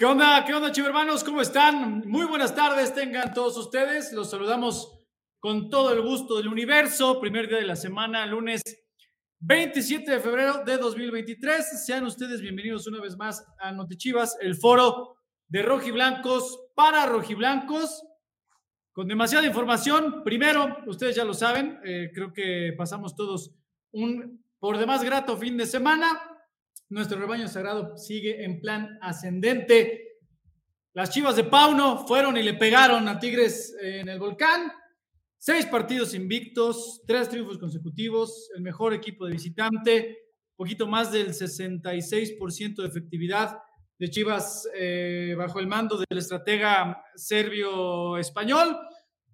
¿Qué onda? ¿Qué onda, chivermanos? ¿Cómo están? Muy buenas tardes, tengan todos ustedes. Los saludamos con todo el gusto del universo. Primer día de la semana, lunes 27 de febrero de 2023. Sean ustedes bienvenidos una vez más a Notechivas, el foro de rojiblancos para rojiblancos. Con demasiada información. Primero, ustedes ya lo saben, eh, creo que pasamos todos un por demás grato fin de semana. Nuestro rebaño sagrado sigue en plan ascendente. Las Chivas de Pauno fueron y le pegaron a Tigres en el volcán. Seis partidos invictos, tres triunfos consecutivos, el mejor equipo de visitante, poquito más del 66% de efectividad de Chivas eh, bajo el mando del estratega serbio-español.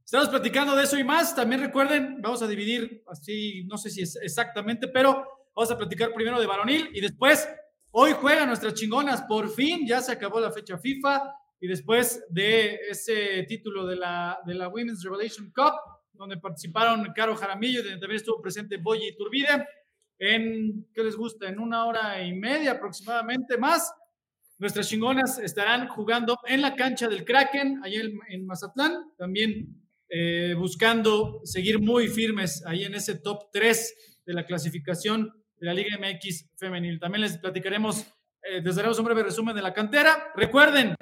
Estamos platicando de eso y más. También recuerden, vamos a dividir así, no sé si es exactamente, pero Vamos a platicar primero de varonil y después, hoy juegan nuestras chingonas. Por fin ya se acabó la fecha FIFA y después de ese título de la, de la Women's Revelation Cup, donde participaron Caro Jaramillo, donde también estuvo presente Boye Turbide, en, ¿qué les gusta? En una hora y media aproximadamente más. Nuestras chingonas estarán jugando en la cancha del Kraken, allá en, Mazatlán, también eh, buscando seguir muy firmes ahí en ese top 3 de la clasificación de la Liga MX femenil. También les platicaremos, eh, les daremos un breve resumen de la cantera. Recuerden,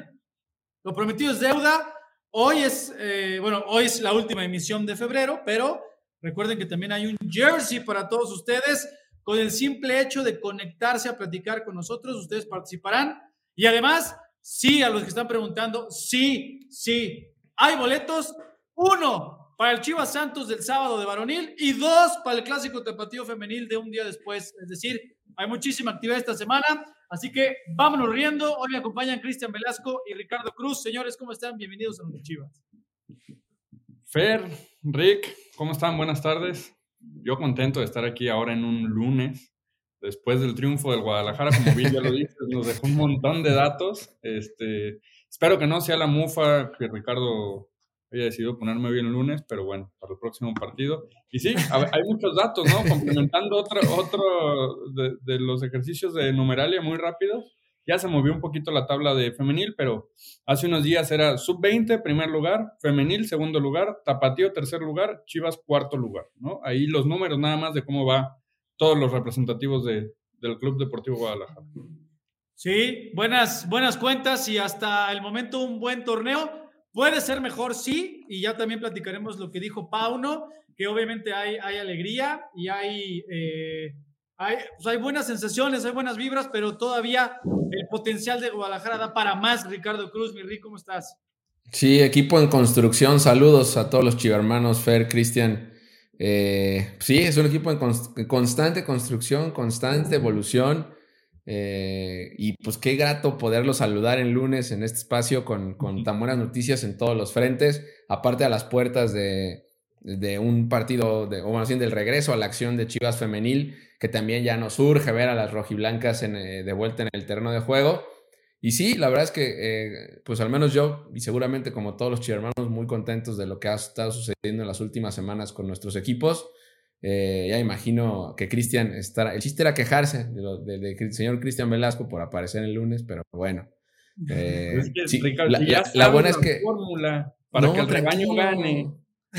lo prometido es deuda. Hoy es, eh, bueno, hoy es la última emisión de febrero, pero recuerden que también hay un jersey para todos ustedes. Con el simple hecho de conectarse a platicar con nosotros, ustedes participarán. Y además, sí, a los que están preguntando, sí, sí, hay boletos. Uno, para el Chivas Santos del sábado de varonil y dos para el clásico tapatío femenil de un día después. Es decir, hay muchísima actividad esta semana, así que vámonos riendo. Hoy me acompañan Cristian Velasco y Ricardo Cruz. Señores, ¿cómo están? Bienvenidos a los Chivas. Fer, Rick, ¿cómo están? Buenas tardes. Yo contento de estar aquí ahora en un lunes, después del triunfo del Guadalajara, como bien ya lo dices, nos dejó un montón de datos. Este, espero que no sea la mufa que Ricardo había decidido ponerme bien el lunes, pero bueno, para el próximo partido. Y sí, hay muchos datos, ¿no? Complementando otro, otro de, de, los ejercicios de numeralia muy rápidos. Ya se movió un poquito la tabla de femenil, pero hace unos días era sub-20, primer lugar, femenil, segundo lugar, tapatío, tercer lugar, Chivas, cuarto lugar, ¿no? Ahí los números nada más de cómo va todos los representativos de, del Club Deportivo Guadalajara. Sí, buenas, buenas cuentas y hasta el momento un buen torneo. Puede ser mejor, sí, y ya también platicaremos lo que dijo Pauno, que obviamente hay, hay alegría y hay, eh, pues hay buenas sensaciones, hay buenas vibras, pero todavía el potencial de Guadalajara da para más. Ricardo Cruz, mi Rick, ¿cómo estás? Sí, equipo en construcción, saludos a todos los chivermanos, Fer, Cristian. Eh, sí, es un equipo en constante construcción, constante evolución. Eh, y pues qué grato poderlo saludar en lunes en este espacio con, con, tan buenas noticias en todos los frentes, aparte a las puertas de, de un partido, de, o más bien del regreso a la acción de Chivas Femenil, que también ya nos urge ver a las rojiblancas en, eh, de vuelta en el terreno de juego. Y sí, la verdad es que, eh, pues al menos yo, y seguramente como todos los hermanos muy contentos de lo que ha estado sucediendo en las últimas semanas con nuestros equipos. Eh, ya imagino que Cristian estará. El chiste era quejarse del señor Cristian Velasco por aparecer el lunes, pero bueno. Eh, la, buena es que. Fórmula para que el rebaño gane.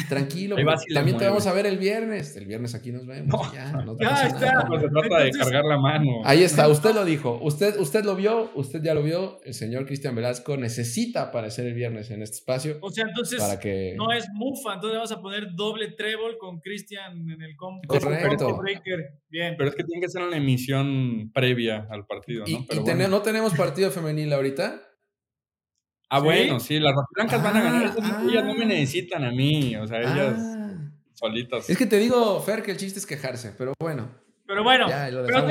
Tranquilo, también te vamos a ver el viernes. El viernes aquí nos vemos. ya, no ya está. Pues se trata de cargar la mano. Ahí está, usted lo dijo. Usted, usted lo vio, usted ya lo vio. El señor Cristian Velasco necesita aparecer el viernes en este espacio. O sea, entonces no es mufa, entonces vamos a poner doble trébol con Cristian en el combo. Correcto. Bien. Pero es que tiene que ser una emisión previa al partido, ¿no? ¿Y, no tenemos partido femenil ahorita? Ah, bueno, sí, las blancas van a ganar. Ah, ellas no me ah. necesitan a mí, o sea, ellas ah. solitas. Es que te digo, Fer, que el chiste es quejarse, pero bueno. Pero bueno, pero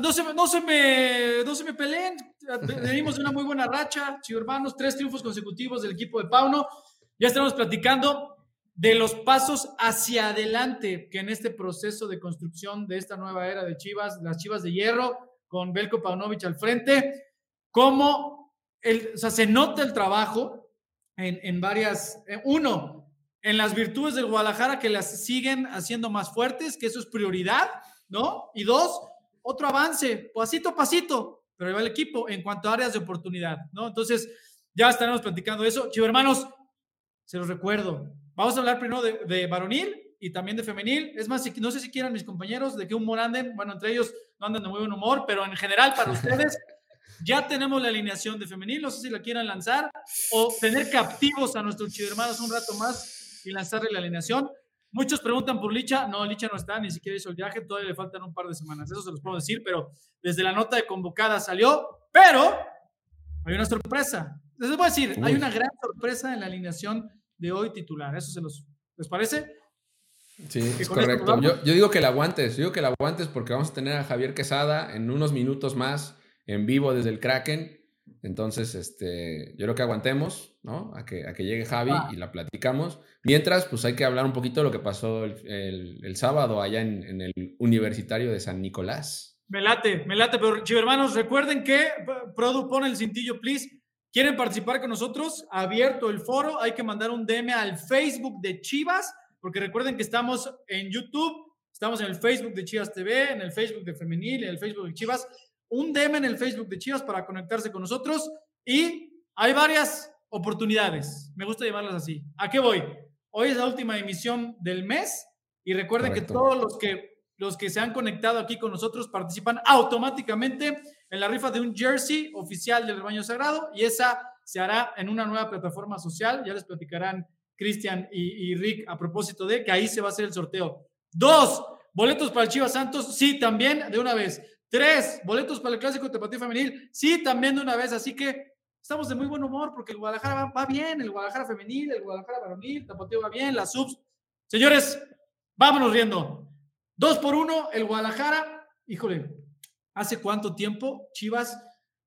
no se, no, se me, no se me peleen. Venimos de una muy buena racha, chicos hermanos, tres triunfos consecutivos del equipo de Pauno. Ya estamos platicando de los pasos hacia adelante que en este proceso de construcción de esta nueva era de Chivas, las Chivas de Hierro, con Belko Paunovic al frente, cómo o sea, se nota el trabajo en, varias, eh, uno, en las virtudes del Guadalajara que las siguen haciendo más fuertes, que eso es prioridad, ¿no? Y dos, otro avance, pasito a pasito, pero ahí va el equipo en cuanto a áreas de oportunidad, ¿no? Entonces, ya estaremos platicando eso. Chivo, hermanos, se los recuerdo. Vamos a hablar primero de, de varonil y también de femenil. Es más, no sé si quieran mis compañeros de qué humor anden. Bueno, entre ellos no andan de muy buen humor, pero en general para ustedes ya tenemos la alineación de femenil. No sé si la quieran lanzar o tener captivos a nuestros hermanos un rato más y lanzarle la alineación. Muchos preguntan por Licha. No, Licha no está, ni siquiera hizo el viaje. Todavía le faltan un par de semanas. Eso se los puedo decir, pero desde la nota de convocada salió. Pero hay una sorpresa. Les voy a decir, hay una gran sorpresa en la alineación de hoy titular. Eso se los, ¿les parece? Sí, es correcto. Yo, digo que la aguantes, yo digo que la aguantes porque vamos a tener a Javier Quesada en unos minutos más en vivo desde el Kraken. Entonces, este, yo creo que aguantemos, ¿no? A que, a que llegue Javi y la platicamos. Mientras, pues hay que hablar un poquito de lo que pasó el, sábado allá en, el Universitario de San Nicolás. Me late, me late, pero hermanos, recuerden que Produ pone el cintillo, please. ¿Quieren participar con nosotros? Abierto el foro, hay que mandar un DM al Facebook de Chivas porque recuerden que estamos en YouTube, estamos en el Facebook de Chivas TV, en el Facebook de Femenil, en el Facebook de Chivas, un DM en el Facebook de Chivas para conectarse con nosotros y hay varias oportunidades, me gusta llamarlas así. ¿A qué voy? Hoy es la última emisión del mes y recuerden que todos los que los que se han conectado aquí con nosotros participan automáticamente en la rifa de un jersey oficial del rebaño sagrado y esa se hará en una nueva plataforma social, ya les platicarán Cristian y, Rick, a propósito de que ahí se va a hacer el sorteo. Dos, boletos para el Chivas Santos, sí, también de una vez. Tres, boletos para el Clásico Tapatía Femenil, sí, también de una vez. Así que estamos de muy buen humor porque el Guadalajara va, bien, el Guadalajara Femenil, el Guadalajara Varonil, Tapateo va bien, las subs. Señores, vámonos riendo. Dos por uno, el Guadalajara, híjole, ¿hace cuánto tiempo Chivas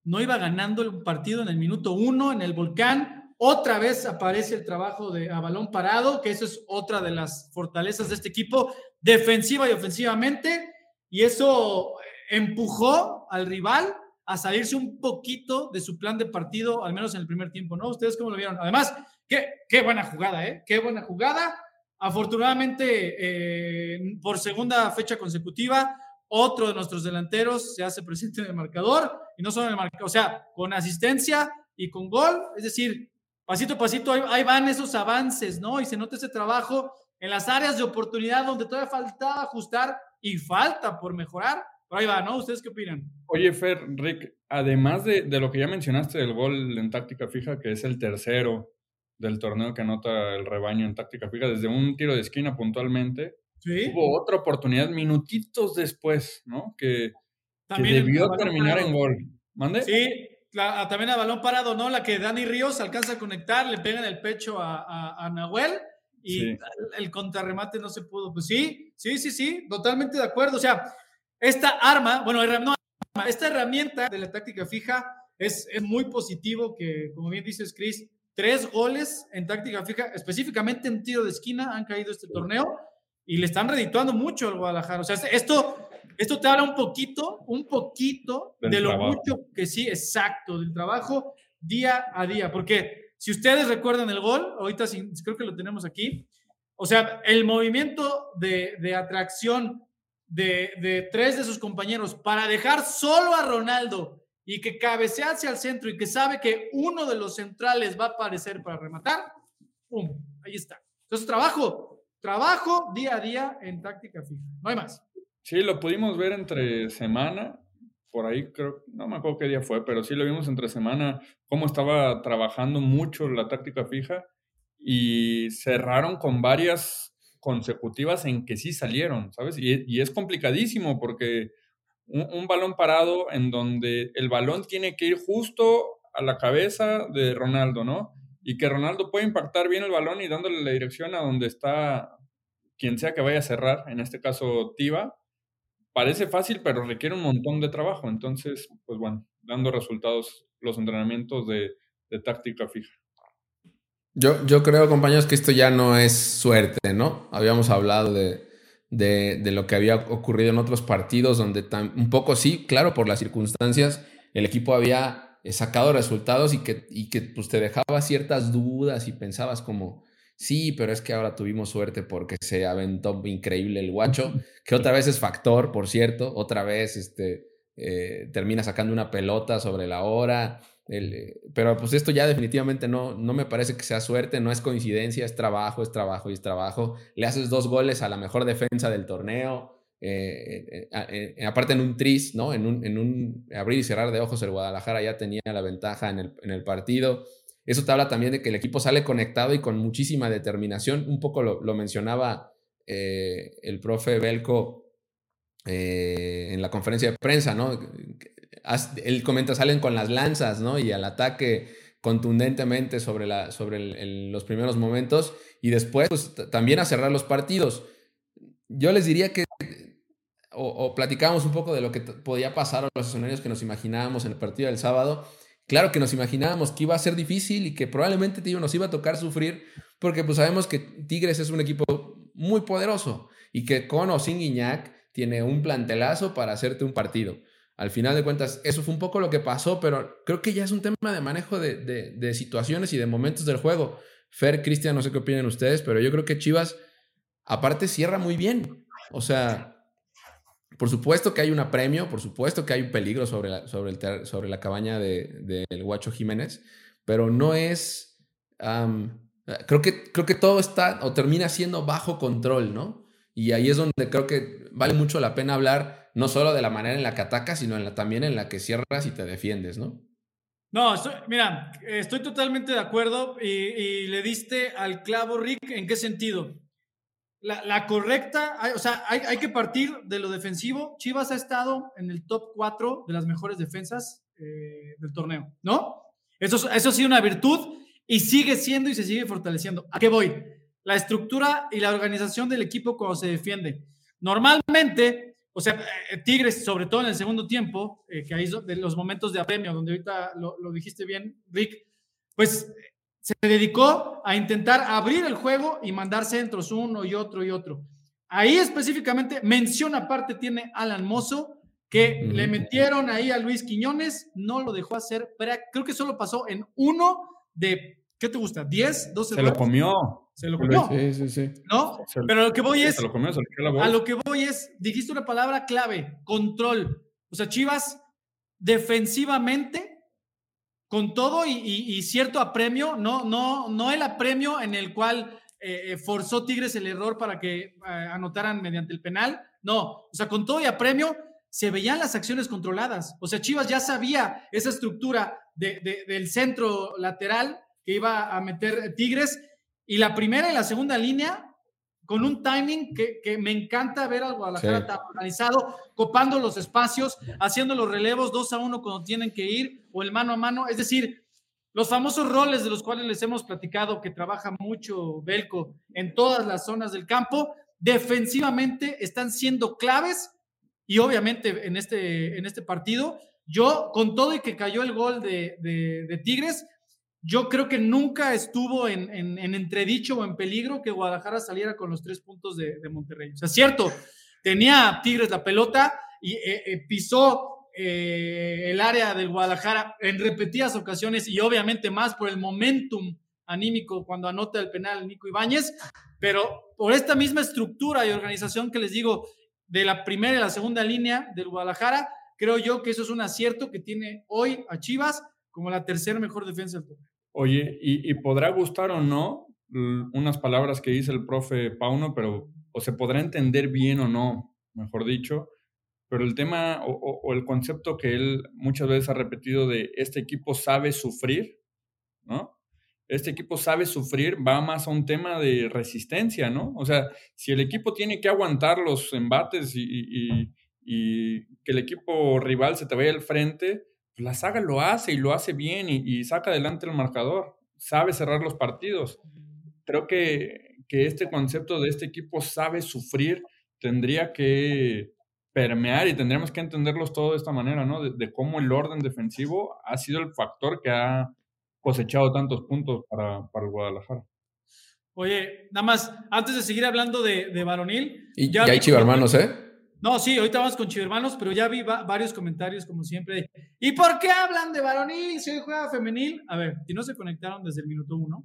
no iba ganando el partido en el minuto uno en el volcán? Otra vez aparece el trabajo de a balón parado, que eso es otra de las fortalezas de este equipo, defensiva y ofensivamente, y eso empujó al rival a salirse un poquito de su plan de partido, al menos en el primer tiempo, ¿no? ¿Ustedes cómo lo vieron? Además, qué, qué buena jugada, ¿eh? Qué buena jugada. Afortunadamente, eh, por segunda fecha consecutiva, otro de nuestros delanteros se hace presente en el marcador, y no solo en el marcador, o sea, con asistencia y con gol, es decir, pasito a pasito, ahí, van esos avances, ¿no? Y se nota ese trabajo en las áreas de oportunidad donde todavía falta ajustar y falta por mejorar. Pero ahí va, ¿no? ¿Ustedes qué opinan? Oye, Fer, Rick, además de, lo que ya mencionaste del gol en táctica fija, que es el tercero del torneo que anota el rebaño en táctica fija, desde un tiro de esquina puntualmente, hubo otra oportunidad minutitos después, ¿no? Que, debió terminar en gol. ¿Mande? Sí, también a balón parado, ¿no? La que Dani Ríos alcanza a conectar, le pega en el pecho a, Nahuel y el contrarremate no se pudo. Pues sí, sí, sí, sí, totalmente de acuerdo. O sea, esta arma, bueno, esta herramienta de la táctica fija es, es muy positivo que, como bien dices, Chris, tres goles en táctica fija, específicamente en tiro de esquina, han caído este torneo y le están redituando mucho al Guadalajara. O sea, esto esto te habla un poquito, un poquito de lo mucho que sí, exacto, del trabajo día a día. Porque si ustedes recuerdan el gol, ahorita creo que lo tenemos aquí, o sea, el movimiento de, atracción de, tres de sus compañeros para dejar solo a Ronaldo y que cabecea hacia el centro y que sabe que uno de los centrales va a aparecer para rematar, ¡pum! Ahí está. Entonces, trabajo, trabajo día a día en táctica fija. No hay más. Sí, lo pudimos ver entre semana, por ahí creo, no me acuerdo qué día fue, pero sí lo vimos entre semana, cómo estaba trabajando mucho la táctica fija y cerraron con varias consecutivas en que sí salieron, ¿sabes? Y, es complicadísimo porque un, balón parado en donde el balón tiene que ir justo a la cabeza de Ronaldo, ¿no? Y que Ronaldo puede impactar bien el balón y dándole la dirección a donde está quien sea que vaya a cerrar, en este caso Tiva, parece fácil, pero requiere un montón de trabajo. Entonces, pues bueno, dando resultados los entrenamientos de, táctica fija. Yo, yo creo, compañeros, que esto ya no es suerte, ¿no? Habíamos hablado de, de, lo que había ocurrido en otros partidos donde un poco sí, claro, por las circunstancias, el equipo había sacado resultados y que, y que pues, te dejaba ciertas dudas y pensabas como, Sí, pero es que ahora tuvimos suerte porque se aventó increíble el guacho, que otra vez es factor, por cierto, otra vez este, eh, termina sacando una pelota sobre la hora. Pero pues esto ya definitivamente no, no me parece que sea suerte, no es coincidencia, es trabajo, es trabajo y es trabajo. Le haces dos goles a la mejor defensa del torneo. aparte en un tris, ¿no? En un, en un abrir y cerrar de ojos, el Guadalajara ya tenía la ventaja en el, en el partido. Eso te habla también de que el equipo sale conectado y con muchísima determinación. Un poco lo, mencionaba eh, el profe Belco eh, en la conferencia de prensa, ¿no? Él comenta, salen con las lanzas, ¿no? Y al ataque contundentemente sobre, los primeros momentos y después pues, también a cerrar los partidos. Yo les diría que, o, o platicábamos un poco de lo que podía pasar a los escenarios que nos imaginábamos en el partido del sábado Claro que nos imaginábamos que iba a ser difícil y que probablemente tío, nos iba a tocar sufrir porque pues sabemos que Tigres es un equipo muy poderoso y que con o sin Guiñac tiene un plantelazo para hacerte un partido. Al final de cuentas, eso fue un poco lo que pasó, pero creo que ya es un tema de manejo de, de situaciones y de momentos del juego. Fer, Cristian, no sé qué opinan ustedes, pero yo creo que Chivas, aparte, cierra muy bien. O sea, por supuesto que hay un apremio, por supuesto que hay un peligro sobre la, sobre el sobre la cabaña del de, Guacho Jiménez, pero no es... creo, que, creo que todo está o termina siendo bajo control, ¿no? Y ahí es donde creo que vale mucho la pena hablar no solo de la manera en la que atacas, sino también en la que cierras y te defiendes, ¿no? No, mira, estoy totalmente de acuerdo y, le diste al clavo, Rick, ¿en qué sentido? la, correcta, o sea, hay, que partir de lo defensivo. Chivas ha estado en el top 4 de las mejores defensas eh, del torneo, ¿no? Eso, eso ha sido una virtud y sigue siendo y se sigue fortaleciendo. ¿A qué voy? La estructura y la organización del equipo cuando se defiende. Normalmente, o sea, eh, Tigres, sobre todo en el segundo tiempo, eh, que hay de los momentos de apremio, donde ahorita lo, lo dijiste bien, Rick, pues se dedicó a intentar abrir el juego y mandar centros uno y otro y otro. Ahí específicamente, mención aparte tiene Alan Mozo, que le metieron ahí a Luis Quiñones, no lo dejó hacer, creo que solo pasó en uno de, ¿qué te gusta? ¿10? ¿12? Se lo comió. Se lo comió. Sí, sí, sí. ¿No? Pero lo que voy es, se lo comió, se lo a lo que voy es, dijiste una palabra clave, control. O sea, Chivas defensivamente con todo y, cierto apremio, no, no, no el apremio en el cual eh, eh, forzó Tigres el error para que eh, anotaran mediante el penal, no, o sea, con todo y apremio se veían las acciones controladas, o sea, Chivas ya sabía esa estructura del centro lateral que iba a meter Tigres y la primera y la segunda línea con un timing que, me encanta ver al Guadalajara tan organizado, copando los espacios, haciendo los relevos dos a uno cuando tienen que ir, o el mano a mano. Es decir, los famosos roles de los cuales les hemos platicado, que trabaja mucho Belco en todas las zonas del campo, defensivamente están siendo claves y obviamente en este, en este partido, yo con todo y que cayó el gol de, de Tigres, yo creo que nunca estuvo en, entredicho o en peligro que Guadalajara saliera con los tres puntos de, Monterrey. O sea, cierto, tenía Tigres la pelota y eh, eh, pisó eh, el área del Guadalajara en repetidas ocasiones y obviamente más por el momentum anímico cuando anota el penal Nico Ibáñez, pero por esta misma estructura y organización que les digo de la primera y la segunda línea del Guadalajara, creo yo que eso es un acierto que tiene hoy a Chivas como la tercera mejor defensa del torneo. Oye, y, podrá gustar o no unas palabras que dice el profe Pauno, pero o se podrá entender bien o no, mejor dicho, pero el tema o, el concepto que él muchas veces ha repetido de este equipo sabe sufrir, ¿no? Este equipo sabe sufrir, va más a un tema de resistencia, ¿no? O sea, si el equipo tiene que aguantar los embates y, y que el equipo rival se te vaya al frente, la saga lo hace y lo hace bien y, saca adelante el marcador, sabe cerrar los partidos. Creo que, que este concepto de este equipo sabe sufrir tendría que permear y tendríamos que entenderlos todo de esta manera, ¿no? De, cómo el orden defensivo ha sido el factor que ha cosechado tantos puntos para, para el Guadalajara. Oye, nada más, antes de seguir hablando de, de varonil. Y ya, hay chivarmanos, ¿eh? No, sí, ahorita vamos con Chivermanos, pero ya vi varios comentarios, como siempre. ¿Y por qué hablan de varonil si hoy juega femenil? A ver, si no se conectaron desde el minuto uno,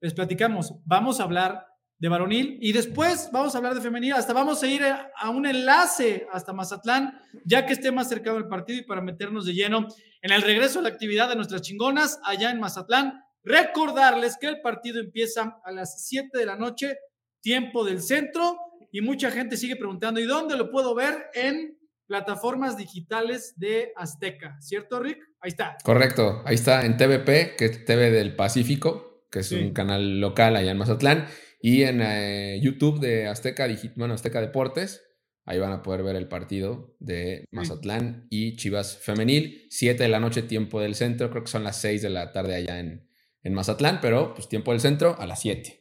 les platicamos. Vamos a hablar de varonil. Y después vamos a hablar de femenil. Hasta vamos a ir a un enlace hasta Mazatlán, ya que esté más cercano el partido y para meternos de lleno en el regreso a la actividad de nuestras chingonas allá en Mazatlán. Recordarles que el partido empieza a las 7 de la noche, tiempo del centro. Y mucha gente sigue preguntando, ¿y dónde lo puedo ver? En plataformas digitales de Azteca, ¿cierto, Rick? Ahí está. Correcto, ahí está en TVP, que es TV del Pacífico, que es un canal local allá en Mazatlán, y en eh, YouTube de Azteca, bueno, Azteca Deportes. Ahí van a poder ver el partido de Mazatlán y Chivas Femenil. 7 de la noche, tiempo del centro. Creo que son las 6 de la tarde allá en, en Mazatlán, pero pues tiempo del centro a las 7.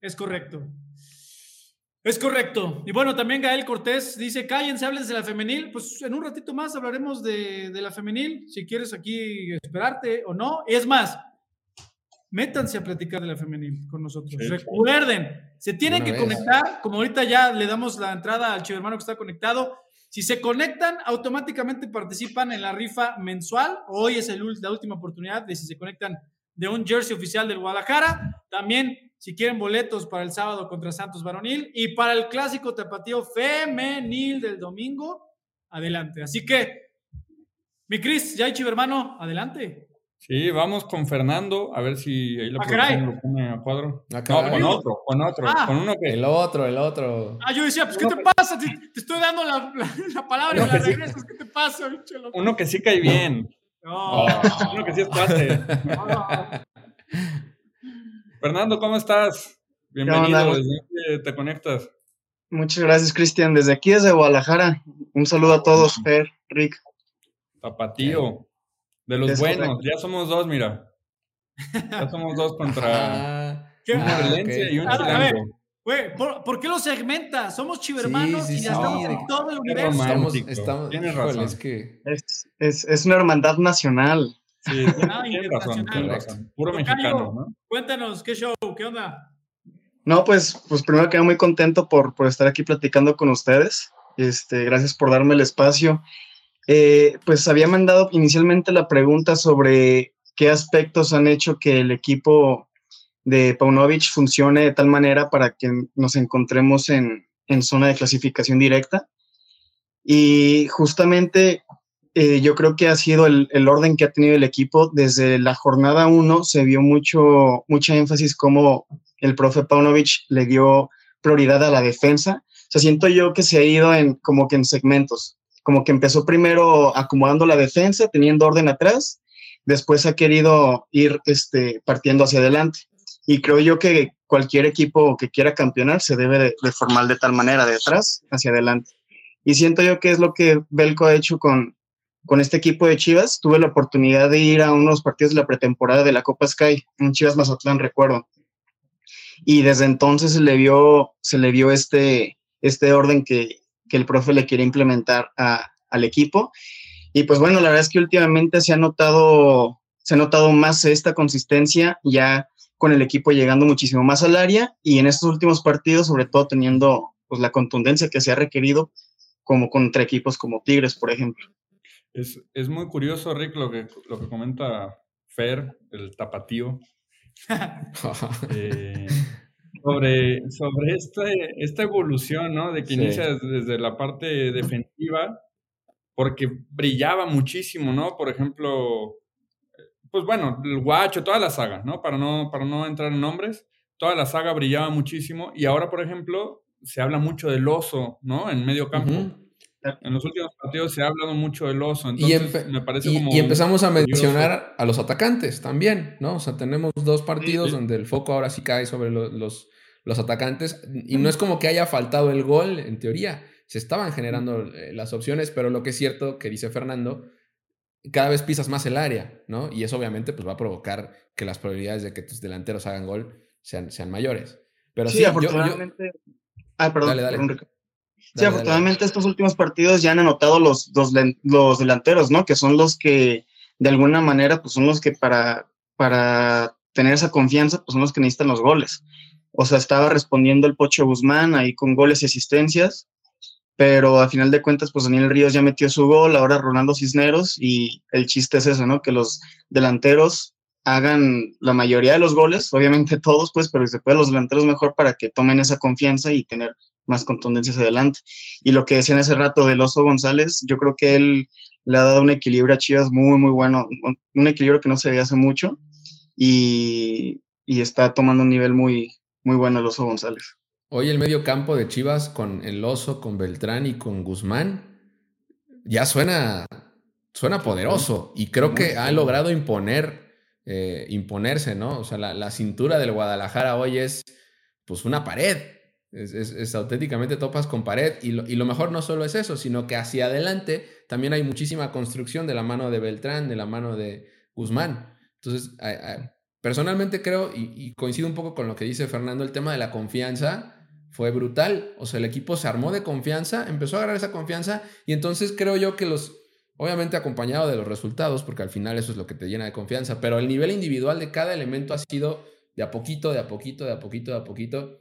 Es correcto. Es correcto. Y bueno, también Gael Cortés dice, cállense, hables de la femenil. Pues en un ratito más hablaremos de, la femenil, si quieres aquí esperarte o no. Es más, métanse a platicar de la femenil con nosotros. Recuerden, se tienen que conectar, como ahorita ya le damos la entrada al chivo hermano que está conectado. Si se conectan, automáticamente participan en la rifa mensual. Hoy es el, la última oportunidad de si se conectan de un jersey oficial del Guadalajara. También si quieren boletos para el sábado contra Santos Varonil y para el clásico tapatío femenil del domingo, adelante. Así que, mi Cris, ya hecho hermano, adelante. Sí, vamos con Fernando, a ver si ahí la ah, lo pone a cuadro. Ah, no, con otro, con otro, ah. con uno que... El otro, el otro. Ah, yo decía, pues, ¿qué te pasa? Te, estoy dando la, la, palabra y la regresas, ¿qué te pasa, bicho? Uno que sí cae bien. No. uno que sí es cuate. Fernando, ¿cómo estás? Bienvenido, desde te conectas. Muchas gracias, Cristian. Desde aquí, desde Guadalajara. Un saludo a todos, Fer, Rick. Tapatío. De los buenos. Ya somos dos, mira. Ya somos dos contra ah, un ah, y un chilango. Güey, ¿por, qué lo segmenta? Somos chivermanos y ya estamos en todo el universo. Estamos, Tienes razón. Es, que... es, es una hermandad nacional. Sí, razón, razón. Puro mexicano, ¿no? Cuéntanos, ¿qué show? ¿Qué onda? No, pues, pues primero quedo muy contento por, por estar aquí platicando con ustedes. Este, gracias por darme el espacio. Eh, pues había mandado inicialmente la pregunta sobre qué aspectos han hecho que el equipo de Paunovic funcione de tal manera para que nos encontremos en, en zona de clasificación directa. Y justamente eh, yo creo que ha sido el, orden que ha tenido el equipo. Desde la jornada 1 se vio mucho, mucha énfasis como el profe Paunovic le dio prioridad a la defensa. O sea, siento yo que se ha ido en como que en segmentos, como que empezó primero acomodando la defensa, teniendo orden atrás, después ha querido ir este, partiendo hacia adelante. Y creo yo que cualquier equipo que quiera campeonar se debe de, de formar de tal manera, de atrás hacia adelante. Y siento yo que es lo que Belco ha hecho con, con este equipo de Chivas. Tuve la oportunidad de ir a unos partidos de la pretemporada de la Copa Sky, en Chivas Mazatlán, recuerdo. Y desde entonces se le vio, se le vio este, este orden que, que el profe le quiere implementar a, al equipo. Y pues bueno, la verdad es que últimamente se ha notado, se ha notado más esta consistencia ya con el equipo llegando muchísimo más al área y en estos últimos partidos, sobre todo teniendo pues, la contundencia que se ha requerido como contra equipos como Tigres, por ejemplo. Es, es, muy curioso, Rick, lo que, lo que comenta Fer, el tapatío, eh, sobre, sobre este, esta evolución, ¿no? De que inicia desde, la parte defensiva, porque brillaba muchísimo, ¿no? Por ejemplo, pues bueno, el guacho, toda la saga, ¿no? Para no, para no entrar en nombres, toda la saga brillaba muchísimo y ahora, por ejemplo, se habla mucho del oso, ¿no? En medio campo. En los últimos partidos se ha hablado mucho del oso, entonces me parece y, y empezamos a mencionar a los atacantes también, ¿no? O sea, tenemos dos partidos donde el foco ahora sí cae sobre los, los, atacantes y no es como que haya faltado el gol, en teoría. Se estaban generando eh, las opciones, pero lo que es cierto que dice Fernando, cada vez pisas más el área, ¿no? Y eso obviamente pues va a provocar que las probabilidades de que tus delanteros hagan gol sean, sean mayores. Pero sí, afortunadamente... Ah, perdón. Dale, dale. Sí, afortunadamente estos últimos partidos ya han anotado los, los, los, delanteros, ¿no? Que son los que, de alguna manera, pues son los que para, para tener esa confianza, pues son los que necesitan los goles. O sea, estaba respondiendo el Pocho Guzmán ahí con goles y asistencias, pero a final de cuentas, pues Daniel Ríos ya metió su gol, ahora Rolando Cisneros, y el chiste es eso, ¿no? Que los delanteros hagan la mayoría de los goles, obviamente todos, pues, pero si se puede los delanteros mejor para que tomen esa confianza y tener más contundencia hacia adelante. Y lo que decían hace rato del Oso González, yo creo que él le ha dado un equilibrio a Chivas muy, muy bueno, un equilibrio que no se veía hace mucho y, y está tomando un nivel muy, muy bueno el Oso González. Hoy el medio campo de Chivas con el Oso, con Beltrán y con Guzmán ya suena, suena poderoso y creo que ha logrado imponer, eh, imponerse, ¿no? O sea, la, cintura del Guadalajara hoy es pues una pared. Es, auténticamente topas con pared y lo, y lo, mejor no solo es eso, sino que hacia adelante también hay muchísima construcción de la mano de Beltrán, de la mano de Guzmán. Entonces, personalmente creo, y, coincido un poco con lo que dice Fernando, el tema de la confianza fue brutal. O sea, el equipo se armó de confianza, empezó a agarrar esa confianza y entonces creo yo que los, obviamente acompañado de los resultados, porque al final eso es lo que te llena de confianza, pero el nivel individual de cada elemento ha sido de a poquito, de a poquito, de a poquito, de a poquito.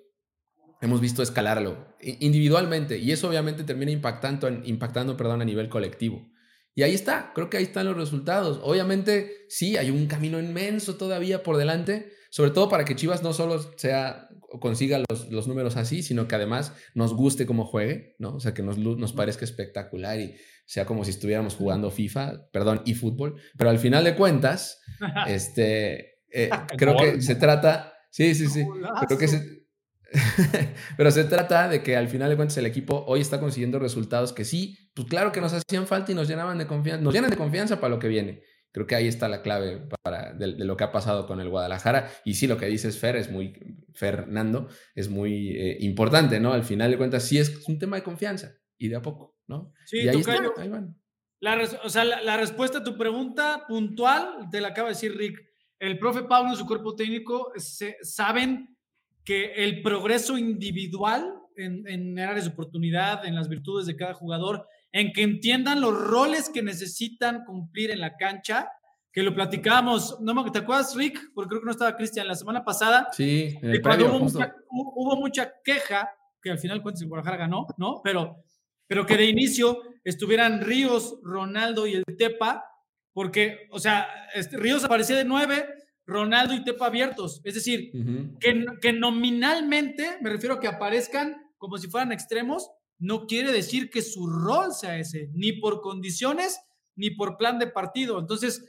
Hemos visto escalarlo individualmente y eso obviamente termina impactando, impactando perdón, a nivel colectivo. Y ahí está, creo que ahí están los resultados. Obviamente, sí, hay un camino inmenso todavía por delante, sobre todo para que Chivas no solo sea consiga los, los, números así, sino que además nos guste cómo juegue, ¿no? O sea, que nos, nos parezca espectacular y sea como si estuviéramos jugando FIFA, perdón, y fútbol. Pero al final de cuentas, este, eh, creo que se trata, sí, sí, sí, creo que se, pero se trata de que al final de cuentas el equipo hoy está consiguiendo resultados que sí, pues claro que nos hacían falta y nos llenaban de confianza, nos llenan de confianza para lo que viene. Creo que ahí está la clave para, de, lo que ha pasado con el Guadalajara. Y sí, lo que dices, Fer, es muy, Fernando, es muy eh, importante, ¿no? Al final de cuentas, sí es un tema de confianza y de a poco, ¿no? Sí, y ahí, está, ahí van. La, o sea, la, respuesta a tu pregunta puntual te la acaba de decir Rick. El profe Pablo y su cuerpo técnico se, saben que el progreso individual en, en áreas de oportunidad, en las virtudes de cada jugador, en que entiendan los roles que necesitan cumplir en la cancha, que lo platicábamos, no te acuerdas, Rick, porque creo que no estaba Cristian la semana pasada. Sí, en el hubo, mucha, hubo, mucha, queja, que al final cuentas el Guadalajara ganó, ¿no? Pero, pero que de inicio estuvieran Ríos, Ronaldo y el Tepa, porque, o sea, este, Ríos aparecía de nueve, Ronaldo y Tepa abiertos. Es decir, que, que nominalmente, me refiero a que aparezcan como si fueran extremos, no quiere decir que su rol sea ese, ni por condiciones, ni por plan de partido. Entonces,